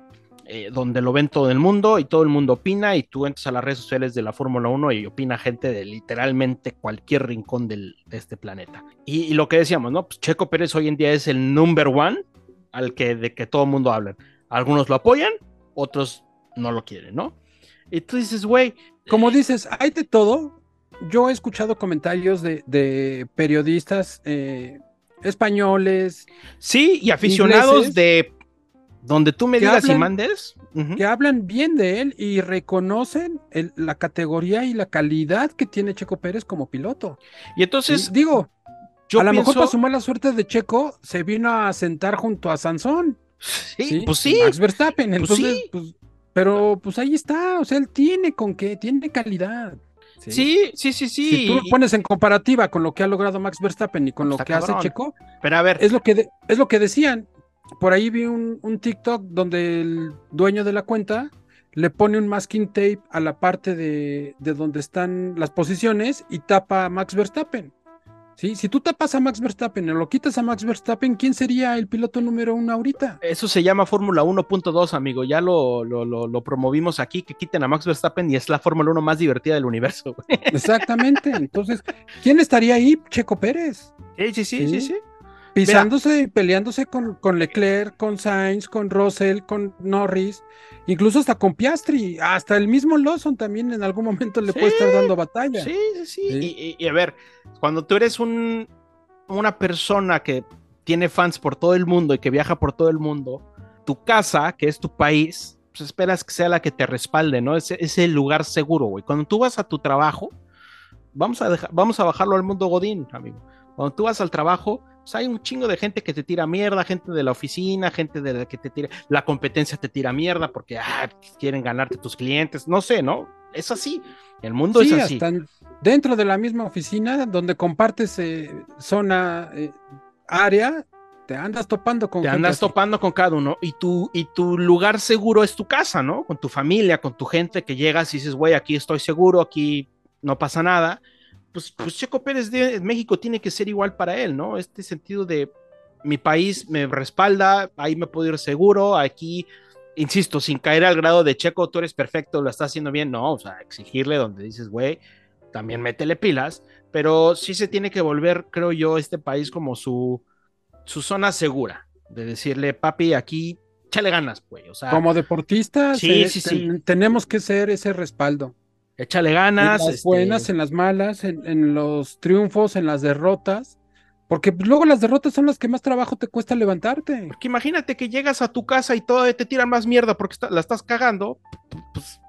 Speaker 1: eh, donde lo ven todo el mundo y todo el mundo opina y tú entras a las redes sociales de la Fórmula 1 y opina gente de literalmente cualquier rincón de este planeta. Y, lo que decíamos, ¿no? Pues Checo Pérez hoy en día es el number one al que de que todo el mundo habla. Algunos lo apoyan, otros no lo quieren, ¿no? Y tú dices, güey.
Speaker 2: Como dices, hay de todo. Yo he escuchado comentarios de, periodistas eh, españoles.
Speaker 1: Sí, y aficionados de donde tú me digas y mandes.
Speaker 2: Que hablan bien de él y reconocen la categoría y la calidad que tiene Checo Pérez como piloto.
Speaker 1: Y entonces.
Speaker 2: digo, yo a lo mejor para su mala suerte de Checo, se vino a sentar junto a Sansón.
Speaker 1: Sí, pues sí.
Speaker 2: Max Verstappen. Pues entonces, pues, pero pues ahí está, o sea, él tiene con qué, tiene calidad.
Speaker 1: Sí, sí, sí, sí.
Speaker 2: Si tú lo pones en comparativa con lo que ha logrado Max Verstappen y con lo que hace Checo,
Speaker 1: pero a ver,
Speaker 2: es lo que es lo que decían. Por ahí vi un, un, TikTok donde el dueño de la cuenta le pone un masking tape a la parte de, de donde están las posiciones y tapa a Max Verstappen. ¿sí? Si tú tapas a Max Verstappen o lo quitas a Max Verstappen, ¿quién sería el piloto número uno ahorita?
Speaker 1: Eso se llama Fórmula 1.2, amigo. Ya lo, lo, promovimos aquí, que quiten a Max Verstappen y es la Fórmula 1 más divertida del universo.
Speaker 2: Exactamente. Entonces, ¿quién estaría ahí? Checo Pérez.
Speaker 1: Sí, sí, sí, sí, sí.
Speaker 2: Pisándose y peleándose con, con Leclerc, con Sainz, con Russell, con Norris incluso hasta con Piastri, hasta el mismo Lawson también en algún momento le puede estar dando batalla.
Speaker 1: Sí, sí, sí. Y, a ver, cuando tú eres un, una persona que tiene fans por todo el mundo y que viaja por todo el mundo, tu casa, que es tu país, pues esperas que sea la que te respalde, ¿no? Es, es el lugar seguro, güey. Cuando tú vas a tu trabajo, vamos a, dejar, vamos a bajarlo al mundo Godín, amigo. Cuando tú vas al trabajo, pues, hay un chingo de gente que te tira mierda, gente de la oficina, gente de la que te tira, la competencia te tira mierda porque ah, quieren ganarte tus clientes, no sé, ¿no? Es así, el mundo es así.
Speaker 2: dentro de la misma oficina, donde compartes eh, zona, eh, área, te andas topando con
Speaker 1: te andas topando con cada uno y tu y tu lugar seguro es tu casa no con tu familia con tu gente que llegas y dices güey aquí estoy seguro aquí no pasa nada pues, pues, Checo Pérez de México tiene que ser igual para él, ¿no? Este sentido de mi país me respalda, ahí me puedo ir seguro, aquí, insisto, sin caer al grado de Checo, tú eres perfecto, lo estás haciendo bien, no, o sea, exigirle donde dices, güey, también métele pilas, pero sí se tiene que volver, creo yo, este país como su, su zona segura, de decirle, papi, aquí, échale ganas, güey, o sea.
Speaker 2: Como deportistas, sí, sí, sí. tenemos que ser ese respaldo.
Speaker 1: Échale ganas.
Speaker 2: En las buenas, este en las malas, en, los triunfos, en las derrotas. Porque luego las derrotas son las que más trabajo te cuesta levantarte.
Speaker 1: Porque imagínate que llegas a tu casa y todo te tiran más mierda porque la estás cagando.
Speaker 2: Pues...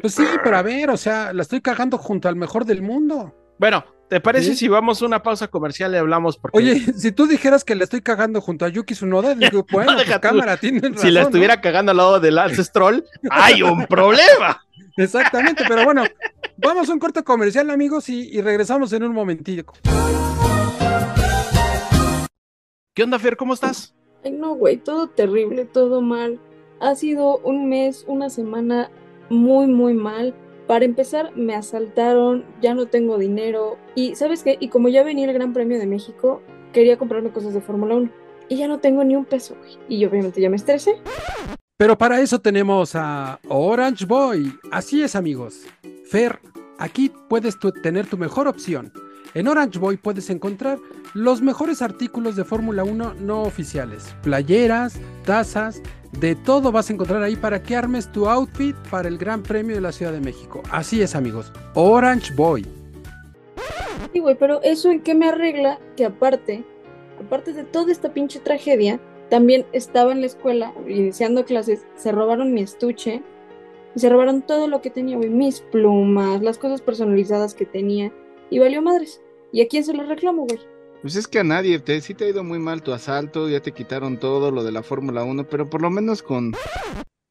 Speaker 2: pues sí, pero a ver, o sea, la estoy cagando junto al mejor del mundo.
Speaker 1: Bueno, ¿te parece
Speaker 2: ¿Sí?
Speaker 1: si vamos a una pausa comercial y hablamos? Porque
Speaker 2: Oye, si tú dijeras que le estoy cagando junto a Yuki Tsunoda, digo, bueno,
Speaker 1: deja
Speaker 2: pues
Speaker 1: tú.
Speaker 2: cámara, razón.
Speaker 1: si la
Speaker 2: ¿no?
Speaker 1: estuviera cagando al lado del Lance Stroll, hay un problema.
Speaker 2: Exactamente, pero bueno, vamos a un corto comercial, amigos, y, y regresamos en un momentito.
Speaker 1: ¿Qué onda, Fer? ¿Cómo estás?
Speaker 4: Ay, no, güey, todo terrible, todo mal. Ha sido un mes, una semana muy, muy mal. Para empezar, me asaltaron, ya no tengo dinero. Y, ¿sabes qué? Y como ya venía el Gran Premio de México, quería comprarme cosas de Fórmula 1. Y ya no tengo ni un peso, güey. Y obviamente ya me estresé.
Speaker 2: Pero para eso tenemos a Orange Boy. Así es, amigos. Fer, aquí puedes tener tu mejor opción. En Orange Boy puedes encontrar los mejores artículos de Fórmula 1 no oficiales. Playeras, tazas, de todo vas a encontrar ahí para que armes tu outfit para el Gran Premio de la Ciudad de México. Así es, amigos. Orange Boy.
Speaker 4: Sí, güey, pero eso en qué me arregla que aparte, aparte de toda esta pinche tragedia, también estaba en la escuela iniciando clases, se robaron mi estuche y se robaron todo lo que tenía, güey, mis plumas, las cosas personalizadas que tenía y valió madres. ¿Y a quién se lo reclamo, güey?
Speaker 5: Pues es que a nadie, te, sí te ha ido muy mal tu asalto, ya te quitaron todo lo de la Fórmula 1, pero por lo menos con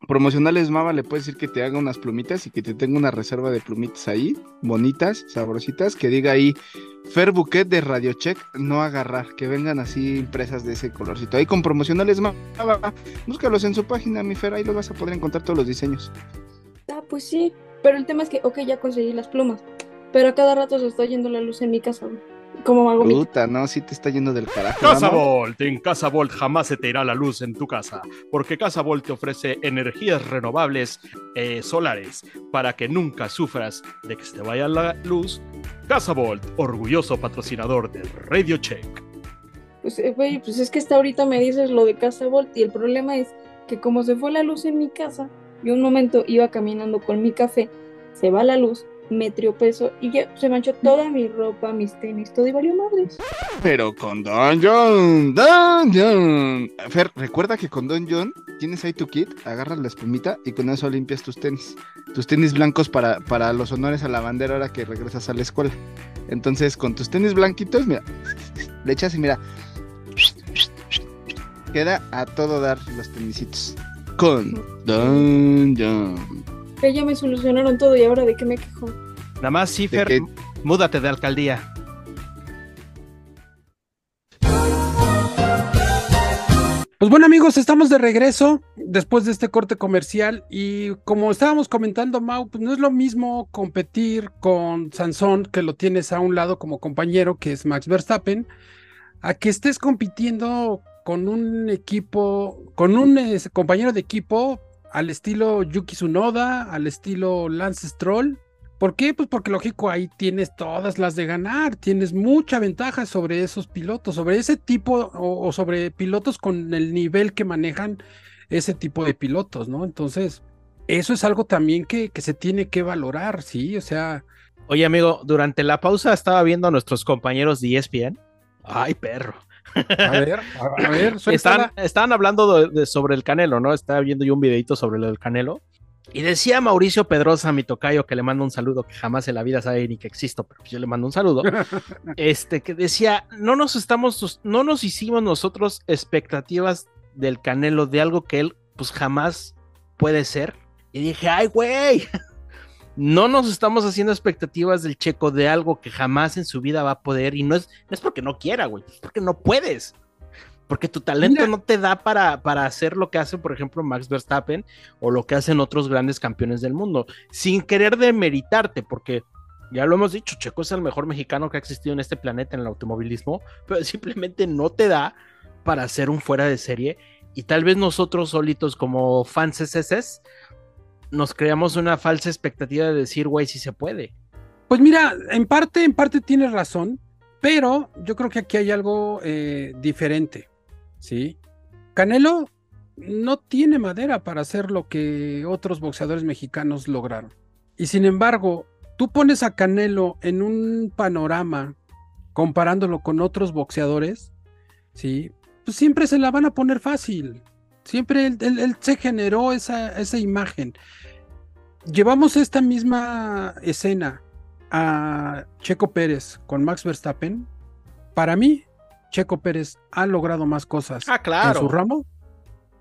Speaker 5: promocionales Mava le puedes decir que te haga unas plumitas y que te tenga una reserva de plumitas ahí, bonitas, sabrositas, que diga ahí Fer Bouquet de Radio Check, no agarrar, que vengan así impresas de ese colorcito. Ahí con promocionales Mava, búscalos en su página, mi Fer, ahí los vas a poder encontrar todos los diseños.
Speaker 4: Ah, pues sí, pero el tema es que, ok, ya conseguí las plumas, pero a cada rato se está yendo la luz en mi casa. ¿Cómo hago mi
Speaker 5: Puta, no, sí te está yendo del carajo.
Speaker 1: Casa. Volt, en Casa Volt jamás se te irá la luz en tu casa, porque Casa Volt te ofrece energías renovables eh, solares para que nunca sufras de que se te vaya la luz. Casa Volt, orgulloso patrocinador de Radio Check.
Speaker 4: Pues, eh, güey, pues es que hasta ahorita me dices lo de Casa Volt y el problema es que como se fue la luz en mi casa, yo un momento iba caminando con mi café, se va la luz, me triopezo y ya se manchó toda mi ropa, mis tenis, todo y valió madres.
Speaker 5: Pero con Don John, Don John. Fer, recuerda que con Don John tienes ahí tu kit, agarras la espumita y con eso limpias tus tenis. Tus tenis blancos para, para los honores a la bandera ahora que regresas a la escuela. Entonces, con tus tenis blanquitos, mira, le echas y mira. Queda a todo dar los tenisitos. Con Don John.
Speaker 4: Que ya me solucionaron todo y ahora de qué me quejo.
Speaker 1: Nada más, sí,
Speaker 5: ¿De
Speaker 1: Fer,
Speaker 5: qué?
Speaker 1: múdate de alcaldía.
Speaker 2: Pues bueno amigos, estamos de regreso después de este corte comercial y como estábamos comentando Mau, pues no es lo mismo competir con Sansón, que lo tienes a un lado como compañero, que es Max Verstappen, a que estés compitiendo con un equipo, con un eh, compañero de equipo al estilo Yuki Tsunoda, al estilo Lance Stroll. ¿Por qué? Pues porque lógico, ahí tienes todas las de ganar, tienes mucha ventaja sobre esos pilotos, sobre ese tipo o, o sobre pilotos con el nivel que manejan ese tipo de pilotos, ¿no? Entonces, eso es algo también que, que se tiene que valorar, ¿sí? O sea,
Speaker 1: Oye, amigo, durante la pausa estaba viendo a nuestros compañeros de ESPN. Ay, perro.
Speaker 2: A ver, a, a ver,
Speaker 1: Están, estaban hablando de- de- sobre el Canelo, ¿no? Estaba viendo yo un videito sobre lo del Canelo. Y decía Mauricio Pedrosa, mi tocayo, que le mando un saludo, que jamás en la vida sabe ni que existo, pero yo le mando un saludo. este, que decía, no nos estamos, no nos hicimos nosotros expectativas del Canelo de algo que él, pues jamás puede ser. Y dije, ay, güey, no nos estamos haciendo expectativas del checo de algo que jamás en su vida va a poder. Y no es, no es porque no quiera, güey, es porque no puedes. Porque tu talento
Speaker 2: Mira.
Speaker 1: no te da para, para hacer lo que hace, por ejemplo, Max Verstappen o lo que hacen otros grandes campeones del mundo, sin querer demeritarte, porque ya lo hemos dicho, Checo es el mejor mexicano que ha existido en este planeta en el automovilismo, pero simplemente no te da para hacer un fuera de serie. Y tal vez nosotros solitos como fans SS nos creamos una falsa expectativa de decir, güey, sí se puede.
Speaker 2: Pues mira, en parte, en parte tienes razón, pero yo creo que aquí hay algo eh, diferente, ¿sí? Canelo no tiene madera para hacer lo que otros boxeadores mexicanos lograron. Y sin embargo, tú pones a Canelo en un panorama comparándolo con otros boxeadores, ¿sí? Pues siempre se la van a poner fácil. Siempre él, él- él se generó esa, esa imagen. Llevamos esta misma escena a Checo Pérez con Max Verstappen, para mí, Checo Pérez ha logrado más cosas
Speaker 1: Ah,
Speaker 2: en
Speaker 1: claro.
Speaker 2: su ramo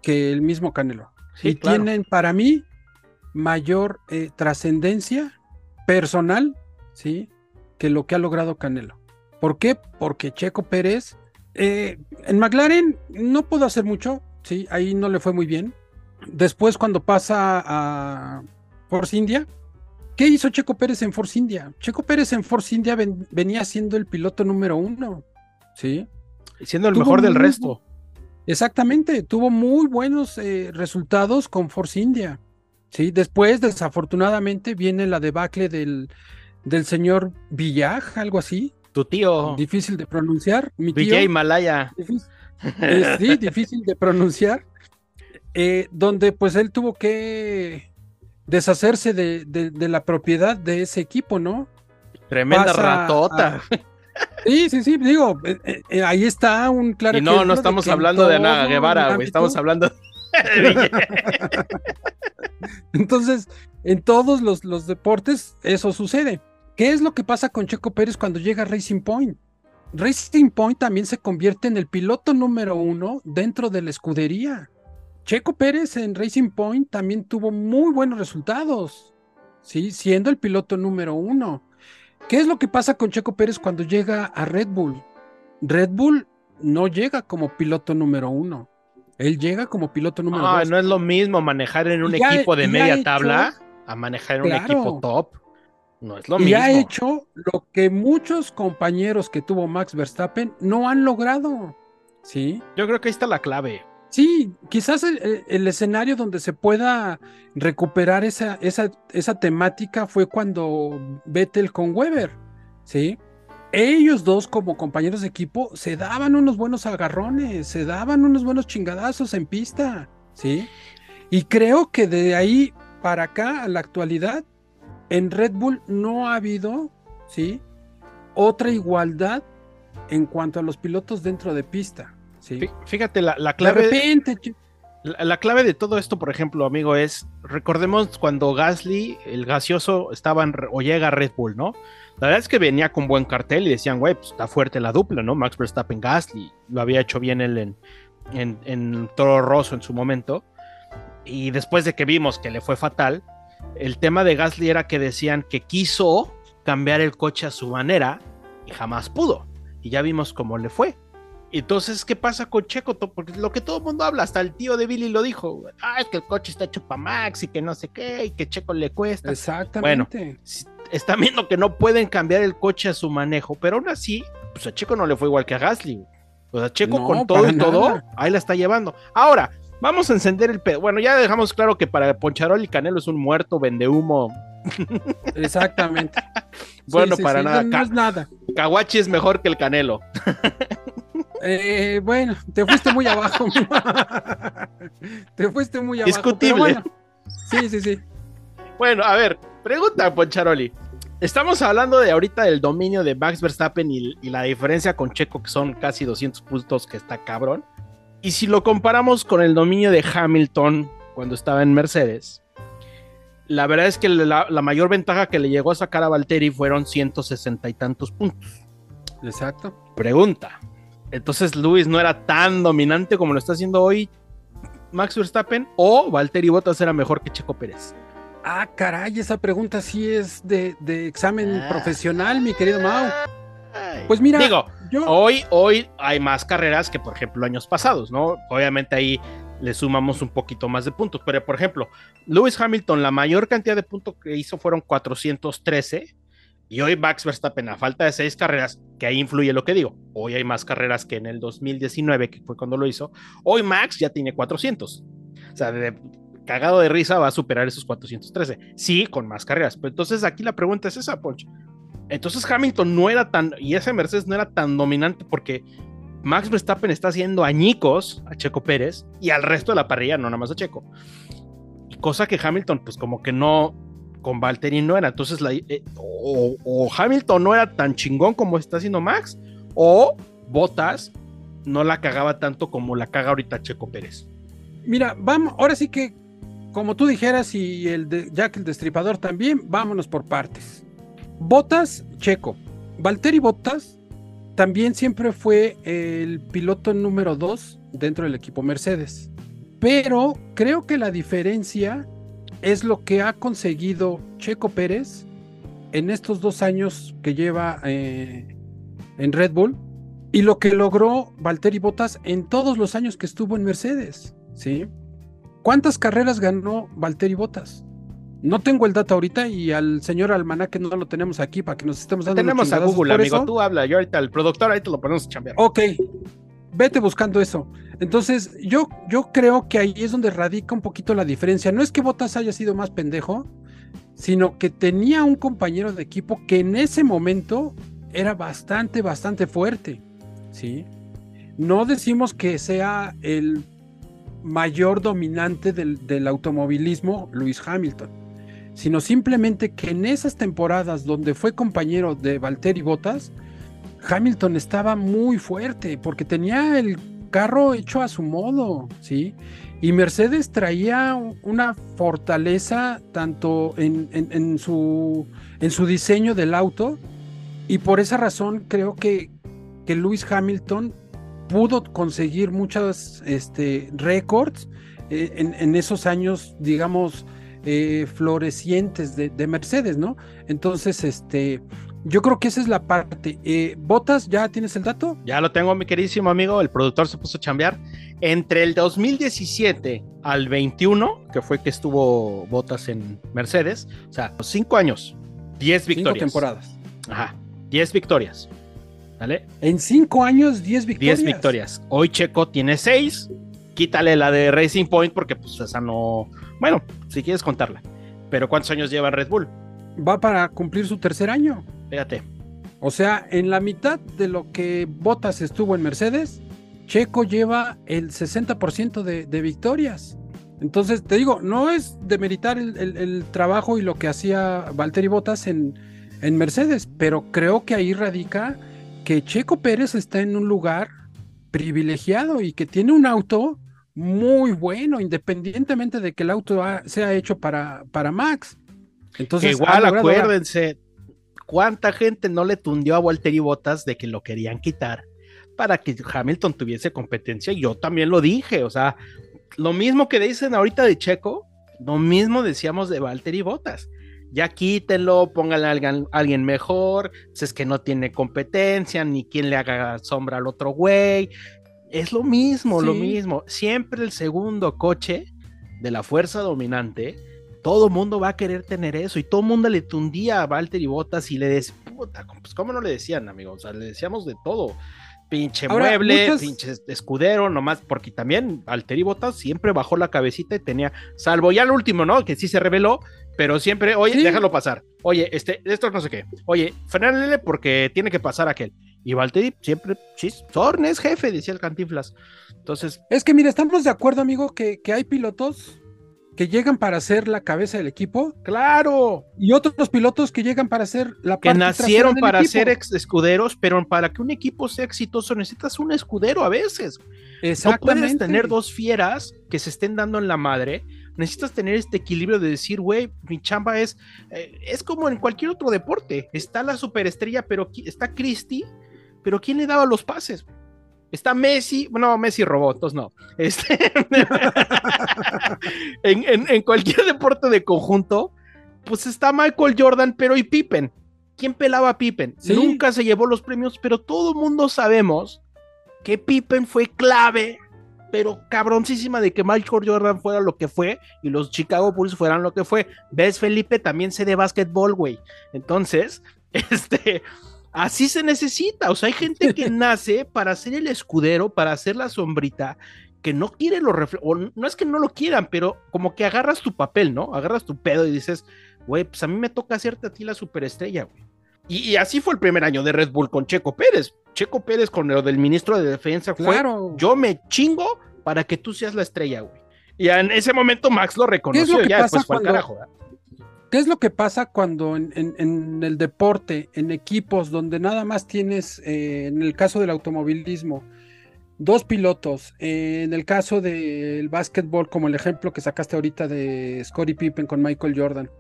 Speaker 2: que el mismo Canelo.
Speaker 1: Sí,
Speaker 2: y
Speaker 1: claro.
Speaker 2: tienen para mí mayor eh, trascendencia personal, ¿sí? Que lo que ha logrado Canelo. ¿Por qué? Porque Checo Pérez eh, en McLaren no pudo hacer mucho, ¿sí? Ahí no le fue muy bien. Después cuando pasa a Force India, ¿qué hizo Checo Pérez en Force India? Checo Pérez en Force India ven- venía siendo el piloto número uno, ¿sí?
Speaker 1: Siendo el
Speaker 2: Tuvo
Speaker 1: mejor del
Speaker 2: muy
Speaker 1: resto.
Speaker 2: Exactamente, tuvo muy buenos eh, resultados con Force India. Sí, después, desafortunadamente, viene la debacle del, del señor Villaj, algo así,
Speaker 1: Tu tío,
Speaker 2: difícil de pronunciar. Mi tío,
Speaker 1: Vijay Himalaya.
Speaker 2: difícil, eh, sí, difícil de pronunciar, eh, donde pues él tuvo que deshacerse de, de- de la propiedad de ese equipo, ¿no?
Speaker 1: Tremenda
Speaker 2: pasa
Speaker 1: ratota.
Speaker 2: Sí, sí, sí, digo, eh, eh, ahí está un claro
Speaker 1: y no, no estamos hablando de
Speaker 2: el
Speaker 1: Guevara, güey. Estamos hablando.
Speaker 2: Entonces, en todos los, los deportes eso sucede. ¿Qué es lo que pasa con Checo Pérez cuando llega a Racing Point? Racing Point también se convierte en el piloto número uno dentro de la escudería. Checo Pérez en Racing Point también tuvo muy buenos resultados, ¿sí? siendo el piloto número uno. ¿Qué es lo que pasa con Checo Pérez cuando llega a Red Bull? Red Bull no llega como piloto número uno. Él llega como piloto número dos.
Speaker 1: no es lo mismo manejar en un
Speaker 2: ya-
Speaker 1: equipo de media
Speaker 2: hecho-
Speaker 1: tabla a manejar en un equipo top. No es lo
Speaker 2: y
Speaker 1: mismo.
Speaker 2: ha hecho lo que muchos compañeros que tuvo Max Verstappen no han logrado. Sí,
Speaker 1: Yo creo que ahí está la clave.
Speaker 2: sí, quizás el, el- el escenario donde se pueda recuperar esa, esa, esa temática fue cuando Vettel con Weber. Sí, ellos dos como compañeros de equipo se daban unos buenos agarrones, se daban unos buenos chingadazos en pista. Sí, y creo que de ahí para acá, a la actualidad, en Red Bull no ha habido, ¿sí? Otra igualdad en cuanto a los pilotos dentro de pista, ¿sí?
Speaker 1: Fí- Fíjate, la, la
Speaker 2: De
Speaker 1: clave.
Speaker 2: repente,
Speaker 1: La, la clave de todo esto, por ejemplo, amigo, es, recordemos cuando Gasly, el gaseoso, estaba en, o llega a Red Bull, ¿no? La verdad es que venía con buen cartel y decían, güey, pues está fuerte la dupla, ¿no? Max Verstappen, Gasly, lo había hecho bien él en, en, en Toro Rosso en su momento. Y después de que vimos que le fue fatal, el tema de Gasly era que decían que quiso cambiar el coche a su manera y jamás pudo. Y ya vimos cómo le fue. Entonces, ¿qué pasa con Checo? Porque lo que todo el mundo habla, hasta el tío de Billy lo dijo. Ah, es que el coche está hecho para Max y que no sé qué, y que Checo le cuesta.
Speaker 2: exactamente.
Speaker 1: Si- Están viendo que no pueden cambiar el coche a su manejo, pero aún así, pues a Checo no le fue igual que a Gasly. O sea, Checo
Speaker 2: No,
Speaker 1: con todo y todo, ahí la está llevando. Ahora, vamos a encender el pedo. Bueno, ya dejamos claro que para Poncharol Canelo es un muerto, vende humo.
Speaker 2: Exactamente.
Speaker 1: Bueno,
Speaker 2: Sí,
Speaker 1: para
Speaker 2: sí,
Speaker 1: nada.
Speaker 2: No, es nada.
Speaker 1: Kawachi es mejor que el Canelo.
Speaker 2: Eh, bueno, te fuiste muy abajo. te fuiste muy abajo.
Speaker 1: Discutible.
Speaker 2: bueno. Sí, sí, sí.
Speaker 1: Bueno, a ver, pregunta, Poncharoli. Estamos hablando de ahorita del dominio de Max Verstappen y, y la diferencia con Checo, que son casi 200 puntos, que está cabrón. Y si lo comparamos con el dominio de Hamilton cuando estaba en Mercedes, la verdad es que la, la mayor ventaja que le llegó a sacar a Valtteri fueron 160 y tantos puntos.
Speaker 2: Exacto.
Speaker 1: Pregunta. Entonces, Luis no era tan dominante como lo está haciendo hoy Max Verstappen o Valtteri Bottas era mejor que Checo Pérez.
Speaker 2: Ah, caray, esa pregunta sí es de, de examen
Speaker 1: Ah.
Speaker 2: profesional, mi querido Mau. Pues mira,
Speaker 1: digo, Hoy, hoy hay más carreras que, por ejemplo, años pasados, ¿no? Obviamente ahí le sumamos un poquito más de puntos, pero por ejemplo, Lewis Hamilton, la mayor cantidad de puntos que hizo fueron 413, y hoy Max Verstappen, a falta de seis carreras, que ahí influye lo que digo, hoy hay más carreras que en el 2019, que fue cuando lo hizo, hoy Max ya tiene 400. O sea, de, cagado de risa va a superar esos 413. Sí, con más carreras. Pero entonces aquí la pregunta es esa, Poncho. Entonces Hamilton no era tan, y ese Mercedes no era tan dominante porque Max Verstappen está haciendo añicos a Checo Pérez y al resto de la parrilla, no nada más a Checo. Y cosa que Hamilton, pues como que no, con Valtteri no era. Entonces, eh, o, o Hamilton no era tan chingón como está haciendo Max, o Bottas no la cagaba tanto como la caga ahorita Checo Pérez.
Speaker 2: mira, vamos, ahora sí que, como tú dijeras, y el de Jack el Destripador también, vámonos por partes. Botas, Checo. Valtteri Botas también siempre fue el piloto número 2 dentro del equipo Mercedes. Pero creo que la diferencia es lo que ha conseguido Checo Pérez en estos dos años que lleva eh, en Red Bull y lo que logró Valtteri Bottas en todos los años que estuvo en Mercedes. ¿sí? ¿Cuántas carreras ganó Valtteri Bottas? No tengo el dato ahorita y al señor Almanaque no lo tenemos aquí para que nos estemos dando.
Speaker 1: Tenemos a Google, amigo.
Speaker 2: eso.
Speaker 1: Tú habla. Yo ahorita, el productor, ahí te lo ponemos a chambear.
Speaker 2: Ok, vete buscando eso. Entonces, yo, yo creo que ahí es donde radica un poquito la diferencia. No es que Bottas haya sido más pendejo, sino que tenía un compañero de equipo que en ese momento era bastante, bastante fuerte. ¿sí? No decimos que sea el mayor dominante del, del automovilismo, Luis Hamilton, sino simplemente que en esas temporadas donde fue compañero de Valtteri Bottas, Hamilton estaba muy fuerte porque tenía el carro hecho a su modo, ¿sí? Y Mercedes traía una fortaleza tanto en, en- en su, en su diseño del auto y por esa razón creo que, que Lewis Hamilton pudo conseguir muchos este, récords eh, en, en esos años, digamos, eh, florecientes de, de Mercedes, ¿no? Entonces, este, yo creo que esa es la parte. Eh, Botas, ¿ya tienes el dato?
Speaker 1: Ya lo tengo, mi queridísimo amigo. El productor se puso a chambear. Entre el 2017 al 21, que fue que estuvo Botas en Mercedes, o sea, cinco años, 10
Speaker 2: Cinco
Speaker 1: victorias.
Speaker 2: temporadas.
Speaker 1: Ajá, 10 victorias. ¿Vale?
Speaker 2: En cinco años, 10 victorias.
Speaker 1: 10 victorias. Hoy Checo tiene 6. Quítale la de Racing Point porque pues esa no... Bueno, si quieres contarla. Pero ¿cuántos años lleva Red Bull?
Speaker 2: Va para cumplir su tercer año.
Speaker 1: Fíjate.
Speaker 2: O sea, en la mitad de lo que Botas estuvo en Mercedes, Checo lleva el 60% de, de victorias. Entonces, te digo, no es demeritar el, el- el trabajo y lo que hacía Valtteri Bottas en, en Mercedes, pero creo que ahí radica que Checo Pérez está en un lugar privilegiado y que tiene un auto muy bueno, independientemente de que el auto ha- sea hecho para, para Max. Entonces,
Speaker 1: igual acuérdense, cuánta gente no le tundió a Walter y Botas de que lo querían quitar para que Hamilton tuviese competencia. Yo también lo dije, o sea, lo mismo que dicen ahorita de Checo, lo mismo decíamos de Valtteri Botas. Ya quítenlo, pónganle a alguien, alguien mejor, si es que no tiene competencia, ni quien le haga sombra al otro güey. Es lo mismo, lo mismo. Siempre el segundo coche de la fuerza dominante todo mundo va a querer tener eso y todo mundo le tundía a Valtteri Bottas y le decía, puta, pues cómo no le decían, amigo, o sea, le decíamos de todo. Pinche
Speaker 2: Ahora,
Speaker 1: mueble,
Speaker 2: muchas-
Speaker 1: pinche escudero, nomás, porque también Valtteri Bottas siempre bajó la cabecita y tenía, salvo ya el último, ¿no? Que sí se reveló, pero siempre, oye,
Speaker 2: Sí.
Speaker 1: déjalo pasar. Oye, este, esto no sé qué. Oye, frenale porque tiene que pasar aquel. Y Valtteri siempre, sí, Sorn es jefe, decía el Cantinflas. Entonces,
Speaker 2: Es que mira, estamos de acuerdo, amigo, que, que hay pilotos que llegan para ser la cabeza del equipo
Speaker 1: claro,
Speaker 2: y otros pilotos que llegan para ser la
Speaker 1: que
Speaker 2: parte
Speaker 1: nacieron
Speaker 2: trasera del
Speaker 1: para
Speaker 2: equipo.
Speaker 1: ser ex escuderos, pero para que un equipo sea exitoso necesitas un escudero a veces. No
Speaker 2: Exactamente.
Speaker 1: puedes tener dos fieras que se estén dando en la madre. Necesitas tener este equilibrio de decir, güey, mi chamba es, eh, es como en cualquier otro deporte. Está la superestrella, pero está Christie, pero ¿quién le daba los pases? Está Messi, bueno, Messi robó, entonces no. Este, en, en- en cualquier deporte de conjunto, pues está Michael Jordan, pero ¿y Pippen? ¿Quién pelaba a Pippen?
Speaker 2: Sí.
Speaker 1: Nunca se llevó los premios, pero todo mundo sabemos que Pippen fue clave, pero cabroncísima de que Michael Jordan fuera lo que fue y los Chicago Bulls fueran lo que fue. ¿Ves, Felipe? También sé de básquetbol, güey. Entonces, este, así se necesita. O sea, hay gente que nace para ser el escudero, para hacer la sombrita, que no quiere los reflejos, no es que no lo quieran, pero como que agarras tu papel, ¿no? Agarras tu pedo y dices, güey, pues a mí me toca hacerte a ti la superestrella, güey. Y, y así fue el primer año de Red Bull con Checo Pérez. Checo Pérez con lo del ministro de Defensa fue,
Speaker 2: Claro.
Speaker 1: yo me chingo para que tú seas la estrella, güey. Y en ese momento Max lo reconoció,
Speaker 2: que
Speaker 1: ya
Speaker 2: pasa
Speaker 1: después fue al carajo.
Speaker 2: ¿Qué es lo que pasa cuando en, en- en el deporte, en equipos donde nada más tienes, eh, en el caso del automovilismo, dos pilotos, eh, en el caso del básquetbol, como el ejemplo que sacaste ahorita de Scottie Pippen con Michael Jordan,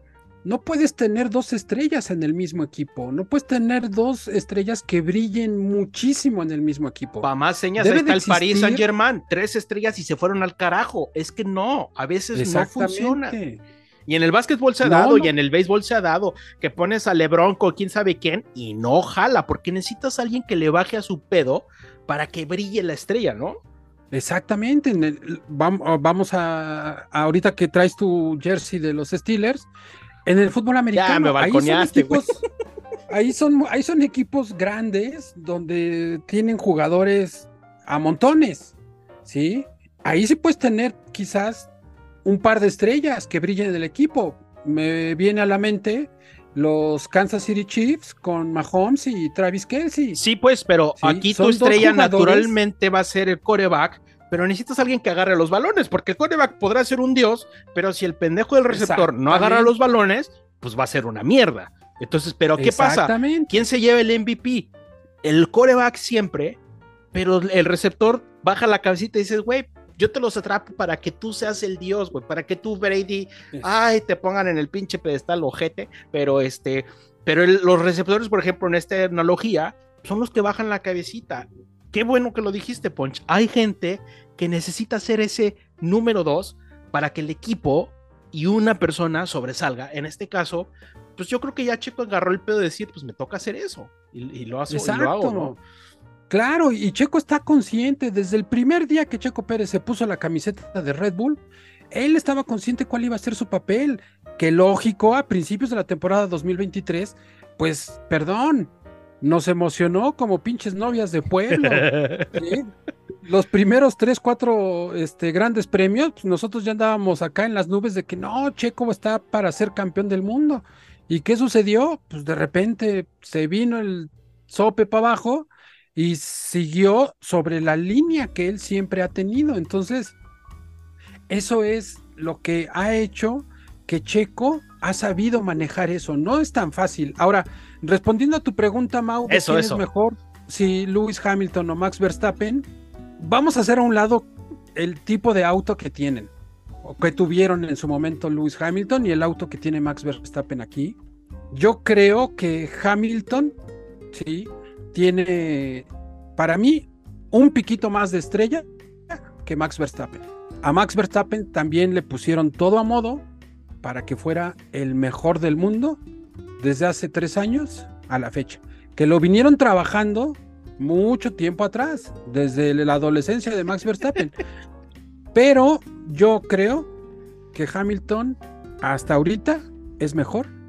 Speaker 2: no puedes tener dos estrellas en el mismo equipo, no puedes tener dos estrellas que brillen muchísimo en el mismo equipo.
Speaker 1: Pa' más señas,
Speaker 2: Debe
Speaker 1: está el
Speaker 2: existir-
Speaker 1: Saint Germain, tres estrellas y se fueron al carajo. Es que no, a veces no funciona. Y en el básquetbol se ha dado,
Speaker 2: no.
Speaker 1: y en el béisbol se ha dado, que pones a LeBron con quién sabe quién y no jala, porque necesitas a alguien que le baje a su pedo para que brille la estrella, ¿no?
Speaker 2: Exactamente. en el- vam- vamos a, ahorita que traes tu jersey de los Steelers. En el fútbol americano,
Speaker 1: me
Speaker 2: ahí son
Speaker 1: balconeaste, güey.
Speaker 2: equipos, ahí son, ahí son equipos grandes donde tienen jugadores a montones, ¿sí? Ahí sí puedes tener quizás un par de estrellas que brillen en el equipo. Me viene a la mente los Kansas City Chiefs con Mahomes y Travis Kelsey.
Speaker 1: Sí, pues, pero
Speaker 2: Sí,
Speaker 1: aquí tu estrella naturalmente va a ser el coreback, pero necesitas a alguien que agarre los balones, porque el coreback podrá ser un dios, pero si el pendejo del receptor no agarra los balones, pues va a ser una mierda. Entonces, pero ¿qué pasa? ¿Quién se lleva el MVP? El coreback siempre, pero el receptor baja la cabecita y dices, güey, yo te los atrapo para que tú seas el dios, güey, para que tú, Brady, ay, te pongan en el pinche pedestal ojete, pero este, pero el- los receptores, por ejemplo, en esta analogía, son los que bajan la cabecita. Qué bueno que lo dijiste, Ponch. Hay gente que necesita ser ese número dos para que el equipo y una persona sobresalga. En este caso, pues yo creo que ya Checo agarró el pedo de decir, pues me toca hacer eso. Y, y lo, y
Speaker 2: Exacto.
Speaker 1: lo hago, ¿no?
Speaker 2: Claro, y Checo está consciente, desde el primer día que Checo Pérez se puso la camiseta de Red Bull, él estaba consciente cuál iba a ser su papel, que lógico, a principios de la temporada 2023, pues, perdón, nos emocionó como pinches novias de pueblo. ¿sí? Los primeros tres, cuatro este, grandes premios, pues, nosotros ya andábamos acá en las nubes de que no, Checo está para ser campeón del mundo. ¿Y qué sucedió? Pues de repente se vino el sope para abajo y siguió sobre la línea que él siempre ha tenido. Entonces, eso es lo que ha hecho que Checo ha sabido manejar eso. No es tan fácil. Ahora, respondiendo a tu pregunta, Mau,
Speaker 1: Eso,
Speaker 2: quién
Speaker 1: eso.
Speaker 2: es mejor, si Lewis Hamilton o Max Verstappen, vamos a hacer a un lado el tipo de auto que tienen o que tuvieron en su momento Lewis Hamilton y el auto que tiene Max Verstappen aquí. Yo creo que Hamilton, sí, tiene para mí un piquito más de estrella que Max Verstappen. A Max Verstappen también le pusieron todo a modo para que fuera el mejor del mundo desde hace tres años a la fecha. Que lo vinieron trabajando mucho tiempo atrás, desde la adolescencia de Max Verstappen. Pero yo creo que Hamilton hasta ahorita es mejor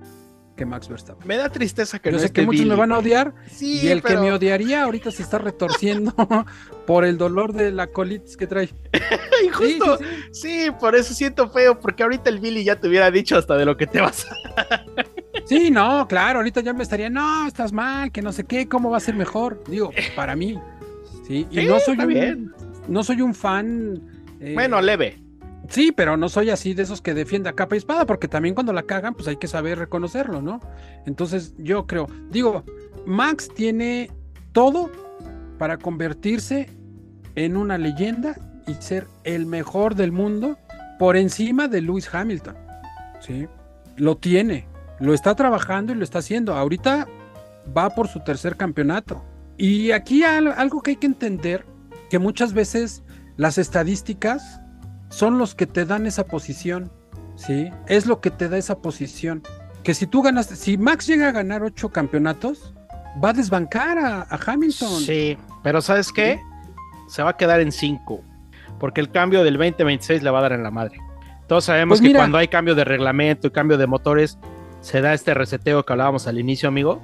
Speaker 2: que Max Verstappen.
Speaker 1: Me da tristeza que
Speaker 2: Yo
Speaker 1: no
Speaker 2: sé
Speaker 1: esté
Speaker 2: que muchos
Speaker 1: Billy.
Speaker 2: me van a odiar
Speaker 1: Sí,
Speaker 2: y el
Speaker 1: pero-
Speaker 2: que me odiaría ahorita se está retorciendo por el dolor de la colitis que trae.
Speaker 1: Ay, justo,
Speaker 2: Sí,
Speaker 1: sí,
Speaker 2: sí, sí.
Speaker 1: por eso siento feo, porque ahorita el Billy ya te hubiera dicho hasta de lo que te vas a...
Speaker 2: Sí, no, claro, ahorita ya me estaría, no, estás mal, que no sé qué, cómo va a ser mejor. Digo, para mí. Sí, y no soy un, no soy un fan. eh,
Speaker 1: Bueno, leve.
Speaker 2: Sí, pero no soy así de esos que defiende a capa y espada, porque también cuando la cagan, pues hay que saber reconocerlo, ¿no? Entonces, yo creo, digo, Max tiene todo para convertirse en una leyenda y ser el mejor del mundo por encima de Lewis Hamilton. Sí, lo tiene, lo está trabajando y lo está haciendo. Ahorita va por su tercer campeonato. Y aquí al- algo que hay que entender, que muchas veces las estadísticas son los que te dan esa posición, ¿sí? Es lo que te da esa posición. Que si tú ganas, si Max llega a ganar ocho campeonatos, va a desbancar a, a Hamilton.
Speaker 1: Sí, pero ¿sabes qué? Se va a quedar en 5, porque el cambio del 2026 le va a dar en la madre. Todos sabemos
Speaker 2: Pues
Speaker 1: que
Speaker 2: mira.
Speaker 1: cuando hay cambio de reglamento y cambio de motores, se da este reseteo que hablábamos al inicio, amigo,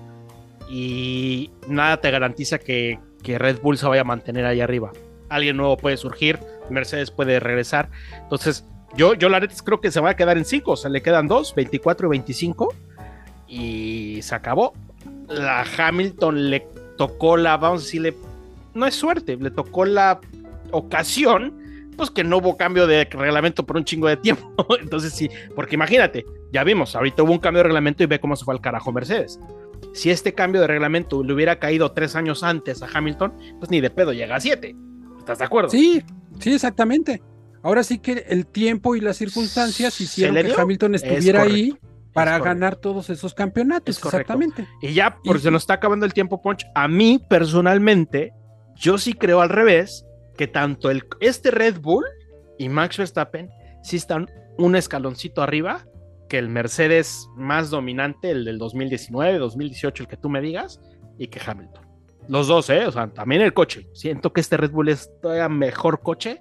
Speaker 1: y nada te garantiza que, que Red Bull se vaya a mantener ahí arriba. Alguien nuevo puede surgir, Mercedes puede regresar. Entonces, yo, yo la neta creo que se va a quedar en 5, o sea, le quedan 2, 24 y 25, y se acabó. La Hamilton le tocó la, vamos a decirle, no es suerte, le tocó la ocasión, pues que no hubo cambio de reglamento por un chingo de tiempo. Entonces sí, porque imagínate, ya vimos, ahorita hubo un cambio de reglamento y ve cómo se fue al carajo Mercedes. Si este cambio de reglamento le hubiera caído tres años antes a Hamilton, pues ni de pedo llega a siete. ¿Estás de acuerdo?
Speaker 2: Sí, sí, exactamente. Ahora sí que el tiempo y las circunstancias hicieron que. Hamilton
Speaker 1: Es
Speaker 2: estuviera ahí para ganar todos esos campeonatos.
Speaker 1: Es.
Speaker 2: Exactamente.
Speaker 1: Y ya, porque
Speaker 2: Y-
Speaker 1: se nos está acabando el tiempo, Punch. A mí, personalmente, yo sí creo al revés, que tanto el, este Red Bull y Max Verstappen sí están un escaloncito arriba que el Mercedes más dominante, el del 2019, 2018, el que tú me digas, y que Hamilton. Los dos, ¿eh? O sea, también el coche. Siento que este Red Bull es todavía mejor coche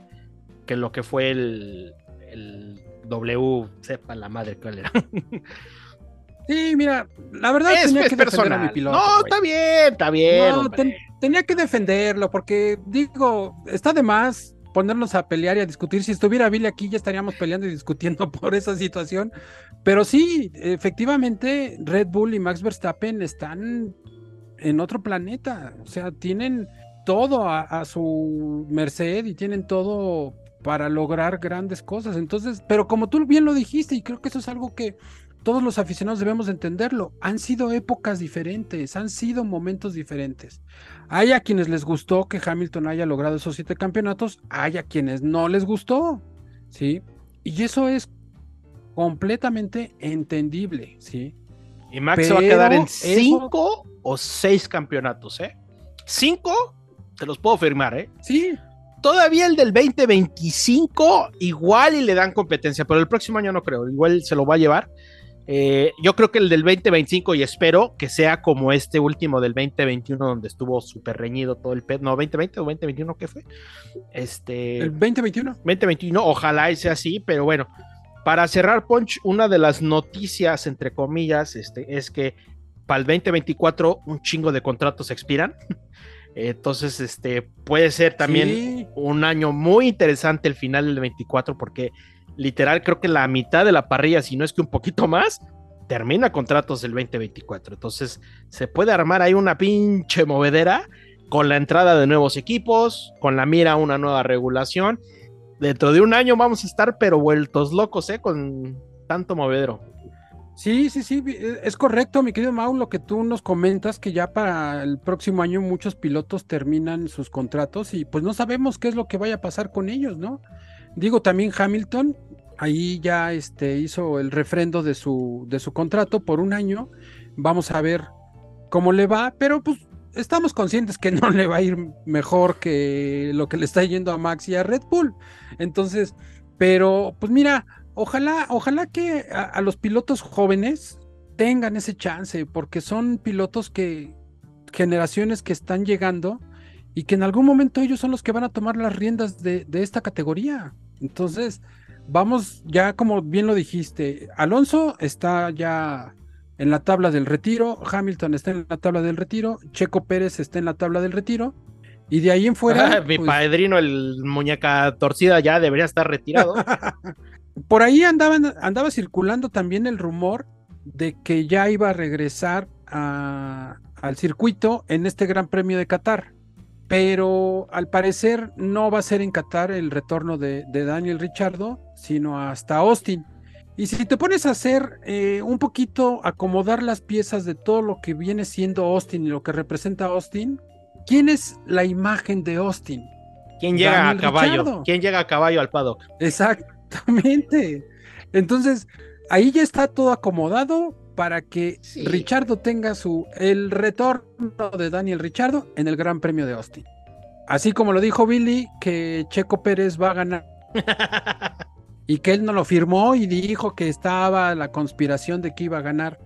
Speaker 1: que lo que fue el, el W, sepa la madre cuál era.
Speaker 2: Sí, mira, la verdad
Speaker 1: es,
Speaker 2: tenía
Speaker 1: es
Speaker 2: que defender a mi piloto.
Speaker 1: no, está bien, está bien.
Speaker 2: No, ten- tenía que defenderlo porque digo, está de más ponernos a pelear y a discutir. Si estuviera Billy aquí ya estaríamos peleando y discutiendo por esa situación. Pero sí, efectivamente, Red Bull y Max Verstappen están en otro planeta. O sea, tienen todo a, a su merced y tienen todo para lograr grandes cosas. Entonces, pero como tú bien lo dijiste, y creo que eso es algo que todos los aficionados debemos de entenderlo. Han sido épocas diferentes, han sido momentos diferentes. Hay a quienes les gustó que Hamilton haya logrado esos siete campeonatos, hay a quienes no les gustó, ¿sí? Y eso es completamente entendible, ¿sí?
Speaker 1: Y Max se va a quedar en
Speaker 2: eso-
Speaker 1: cinco o seis campeonatos, ¿eh? Cinco, te los puedo firmar, ¿eh?
Speaker 2: Sí,
Speaker 1: Todavía el del 2025, igual y le dan competencia, pero el próximo año no creo, igual se lo va a llevar. Eh, yo creo que el del 2025 y espero que sea como este último del 2021 donde estuvo súper reñido todo el pet. No, 2020 o 2021, ¿qué fue? Este...
Speaker 2: el 2021.
Speaker 1: 2021, ojalá y sea así, pero bueno, para cerrar Punch, una de las noticias, entre comillas, este, es que para el 2024 un chingo de contratos expiran. Entonces, este, puede ser también
Speaker 2: Sí.
Speaker 1: un año muy interesante el final del 24, porque literal creo que la mitad de la parrilla, si no es que un poquito más, termina contratos del 2024. Entonces, se puede armar ahí una pinche movedera con la entrada de nuevos equipos, con la mira a una nueva regulación. Dentro de un año vamos a estar, pero vueltos locos, ¿eh? Con tanto movedero.
Speaker 2: Sí, sí, sí, eh, es correcto, mi querido Mau, lo que tú nos comentas, que ya para el próximo año muchos pilotos terminan sus contratos y pues no sabemos qué es lo que vaya a pasar con ellos, ¿no? Digo, también Hamilton, ahí ya este, hizo el refrendo de su, de su contrato por un año, vamos a ver cómo le va, pero pues estamos conscientes que no le va a ir mejor que lo que le está yendo a Max y a Red Bull. Entonces, pero pues mira, ojalá, ojalá que a, a los pilotos jóvenes tengan ese chance, porque son pilotos que, generaciones que están llegando y que en algún momento ellos son los que van a tomar las riendas de, de esta categoría. Entonces, vamos, ya como bien lo dijiste, Alonso está ya en la tabla del retiro, Hamilton está en la tabla del retiro, Checo Pérez está en la tabla del retiro, y de ahí en fuera,
Speaker 1: Mi
Speaker 2: pues,
Speaker 1: padrino, el muñeca torcida, ya debería estar retirado.
Speaker 2: por ahí andaban, andaba circulando también el rumor de que ya iba a regresar a- al circuito en este Gran Premio de Qatar. Pero al parecer no va a ser en Qatar el retorno de, de Daniel Richardo, sino hasta Austin. Y si te pones a hacer eh, un poquito, acomodar las piezas de todo lo que viene siendo Austin y lo que representa Austin, ¿quién es la imagen de Austin?
Speaker 1: ¿Quién llega
Speaker 2: Daniel
Speaker 1: a caballo? ¿Quién llega a caballo al paddock?
Speaker 2: Exactamente. Entonces, ahí ya está todo acomodado para que
Speaker 1: Sí.
Speaker 2: Richardo tenga su el retorno de Daniel Richardo en el Gran Premio de Austin. Así como lo dijo Billy, que Checo Pérez va a ganar y que él no lo firmó y dijo que estaba la conspiración de que iba a ganar.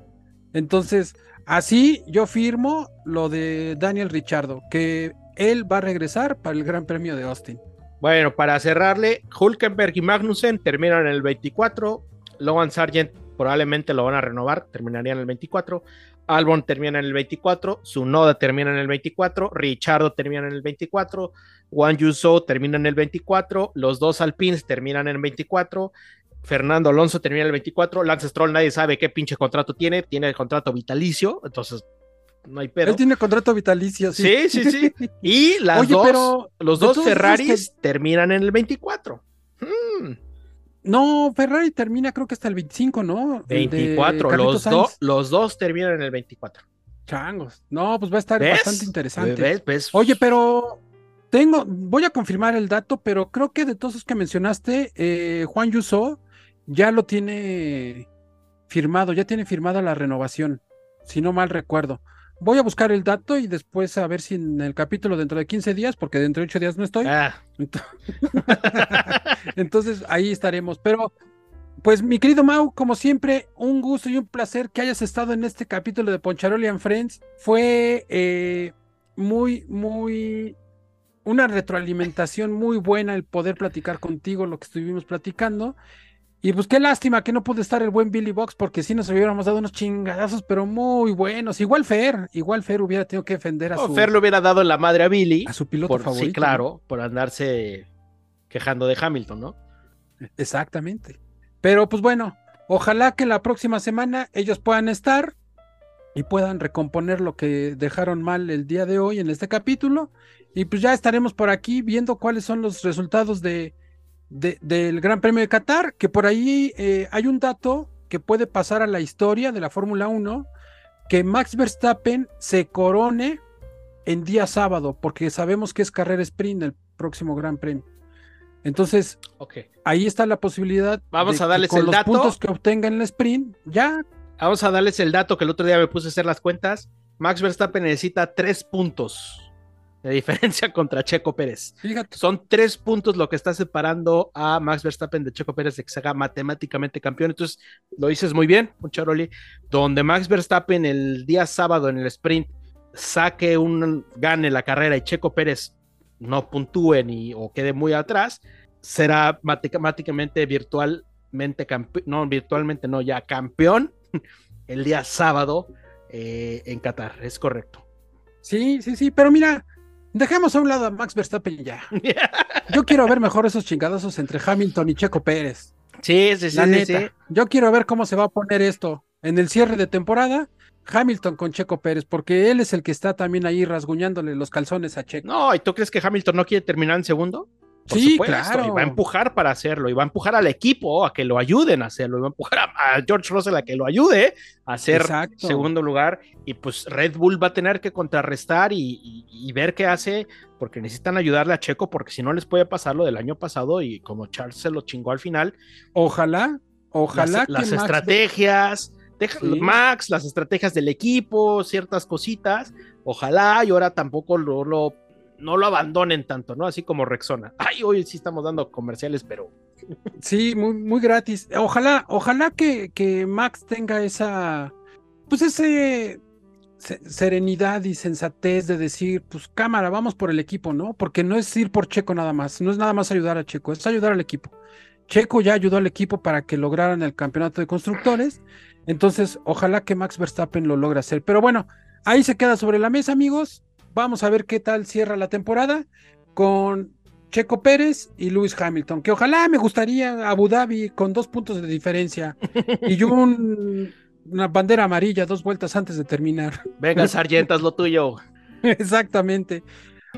Speaker 2: Entonces, así yo firmo lo de Daniel Richardo, que él va a regresar para el Gran Premio de Austin.
Speaker 1: Bueno, para cerrarle, Hulkenberg y Magnussen terminan en el 24. Logan Sargent probablemente lo van a renovar, terminaría en el 24. Albon termina en el 24. Sunoda termina en el 24. Richardo termina en el 24. Juan Yuso termina en el 24. Los dos Alpines terminan en el 24. Fernando Alonso termina en el 24. Lance Stroll, nadie sabe qué pinche contrato tiene. Tiene el contrato vitalicio, entonces no hay pedo.
Speaker 2: Él tiene contrato vitalicio, sí.
Speaker 1: Sí, sí, sí. Y las
Speaker 2: Oye,
Speaker 1: dos,
Speaker 2: pero
Speaker 1: los dos Ferraris terminan en el 24. Hmm,
Speaker 2: No, Ferrari termina creo que hasta el 25, ¿no? El de
Speaker 1: 24.
Speaker 2: Carlitos
Speaker 1: Los, los dos terminan en el 24.
Speaker 2: Changos. No, pues va a estar
Speaker 1: ¿Ves?
Speaker 2: bastante interesante.
Speaker 1: ¿Ves? ¿Ves?
Speaker 2: Oye, pero tengo, voy a confirmar el dato, pero creo que de todos los que mencionaste, eh, Juan Yuso ya lo tiene firmado, ya tiene firmada la renovación, si no mal recuerdo. Voy a buscar el dato y después a ver si en el capítulo dentro de 15 días, porque dentro de 8 días no estoy.
Speaker 1: Ah,
Speaker 2: Ento- Entonces ahí estaremos. Pero, pues mi querido Mau, como siempre, un gusto y un placer que hayas estado en este capítulo de Poncharoli and Friends. Fue eh, muy, muy, una retroalimentación muy buena el poder platicar contigo lo que estuvimos platicando. Y pues qué lástima que no pudo estar el buen Billy Box, porque sí nos hubiéramos dado unos chingadazos, pero muy buenos. Igual Fer, igual Fer hubiera tenido que defender a
Speaker 1: o
Speaker 2: su,
Speaker 1: Fer le hubiera dado la madre a Billy.
Speaker 2: a su piloto
Speaker 1: por,
Speaker 2: favorito.
Speaker 1: sí, claro, por andarse quejando de Hamilton, ¿no?
Speaker 2: Exactamente. Pero pues bueno, ojalá que la próxima semana ellos puedan estar y puedan recomponer lo que dejaron mal el día de hoy en este capítulo. Y pues ya estaremos por aquí viendo cuáles son los resultados de, de- del Gran Premio de Qatar, que por ahí eh, hay un dato que puede pasar a la historia de la Fórmula 1, que Max Verstappen se corone en día sábado, porque sabemos que es carrera sprint el próximo Gran Premio. Entonces, ahí está la posibilidad.
Speaker 1: Vamos
Speaker 2: de
Speaker 1: a
Speaker 2: que
Speaker 1: darles
Speaker 2: con
Speaker 1: el
Speaker 2: los
Speaker 1: dato.
Speaker 2: puntos que obtenga en el sprint, ya.
Speaker 1: Vamos a darles el dato que el otro día me puse a hacer las cuentas. Max Verstappen necesita tres puntos de diferencia contra Checo Pérez.
Speaker 2: Fíjate.
Speaker 1: Son tres puntos lo que está separando a Max Verstappen de Checo Pérez de que se haga matemáticamente campeón. Entonces, lo dices muy bien, Charoli. Donde Max Verstappen el día sábado en el sprint saque un gane la carrera y Checo Pérez no puntúe ni o quede muy atrás, será matemáticamente virtualmente campeón, no, virtualmente no, ya campeón el día sábado eh, en Qatar, es correcto.
Speaker 2: Sí, sí, sí, pero mira, dejemos a un lado a Max Verstappen ya. Yo quiero ver mejor esos chingadazos entre Hamilton y Checo Pérez.
Speaker 1: sí, sí, sí,
Speaker 2: La neta.
Speaker 1: sí.
Speaker 2: Yo quiero ver cómo se va a poner esto en el cierre de temporada. Hamilton con Checo Pérez, porque él es el que está también ahí rasguñándole los calzones a Checo.
Speaker 1: No, ¿y tú crees que Hamilton no quiere terminar en segundo? Por
Speaker 2: Sí,
Speaker 1: supuesto,
Speaker 2: claro.
Speaker 1: Y va a empujar para hacerlo, y va a empujar al equipo a que lo ayuden a hacerlo, y va a empujar a, a George Russell a que lo ayude a hacer
Speaker 2: Exacto.
Speaker 1: segundo lugar. Y pues Red Bull va a tener que contrarrestar y, y- y ver qué hace, porque necesitan ayudarle a Checo, porque si no les puede pasar lo del año pasado, y como Charles se lo chingó al final,
Speaker 2: Ojalá, ojalá
Speaker 1: las,
Speaker 2: que
Speaker 1: las
Speaker 2: Max-
Speaker 1: estrategias, deja-
Speaker 2: Sí.
Speaker 1: Max, las estrategias del equipo, ciertas cositas, ojalá y ahora tampoco lo, lo- no lo abandonen tanto, ¿no? Así como Rexona. Ay, hoy sí estamos dando comerciales, pero
Speaker 2: Sí, muy, muy gratis. Ojalá, ojalá que, que Max tenga esa, pues ese se- serenidad y sensatez de decir, pues cámara, vamos por el equipo, ¿no? Porque no es ir por Checo nada más, no es nada más ayudar a Checo, es ayudar al equipo. Checo ya ayudó al equipo para que lograran el campeonato de constructores, entonces ojalá que Max Verstappen lo logre hacer. Pero bueno, ahí se queda sobre la mesa, amigos. Vamos a ver qué tal cierra la temporada con Checo Pérez y Lewis Hamilton, que ojalá me gustaría Abu Dhabi con dos puntos de diferencia y un- una bandera amarilla dos vueltas antes de terminar.
Speaker 1: venga, Sargentas, lo tuyo.
Speaker 2: Exactamente.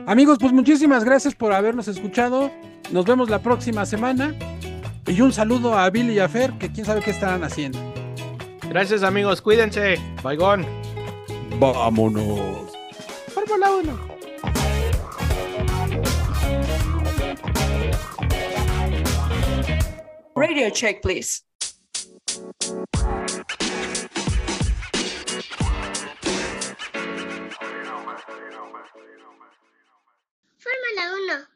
Speaker 2: Amigos, pues muchísimas gracias por habernos escuchado. Nos vemos la próxima semana. Y un saludo a Billy y a Fer, que quién sabe qué estarán haciendo.
Speaker 1: Gracias, amigos, cuídense. Baigón.
Speaker 2: Vámonos.
Speaker 6: Radio check, please. Fórmula 1.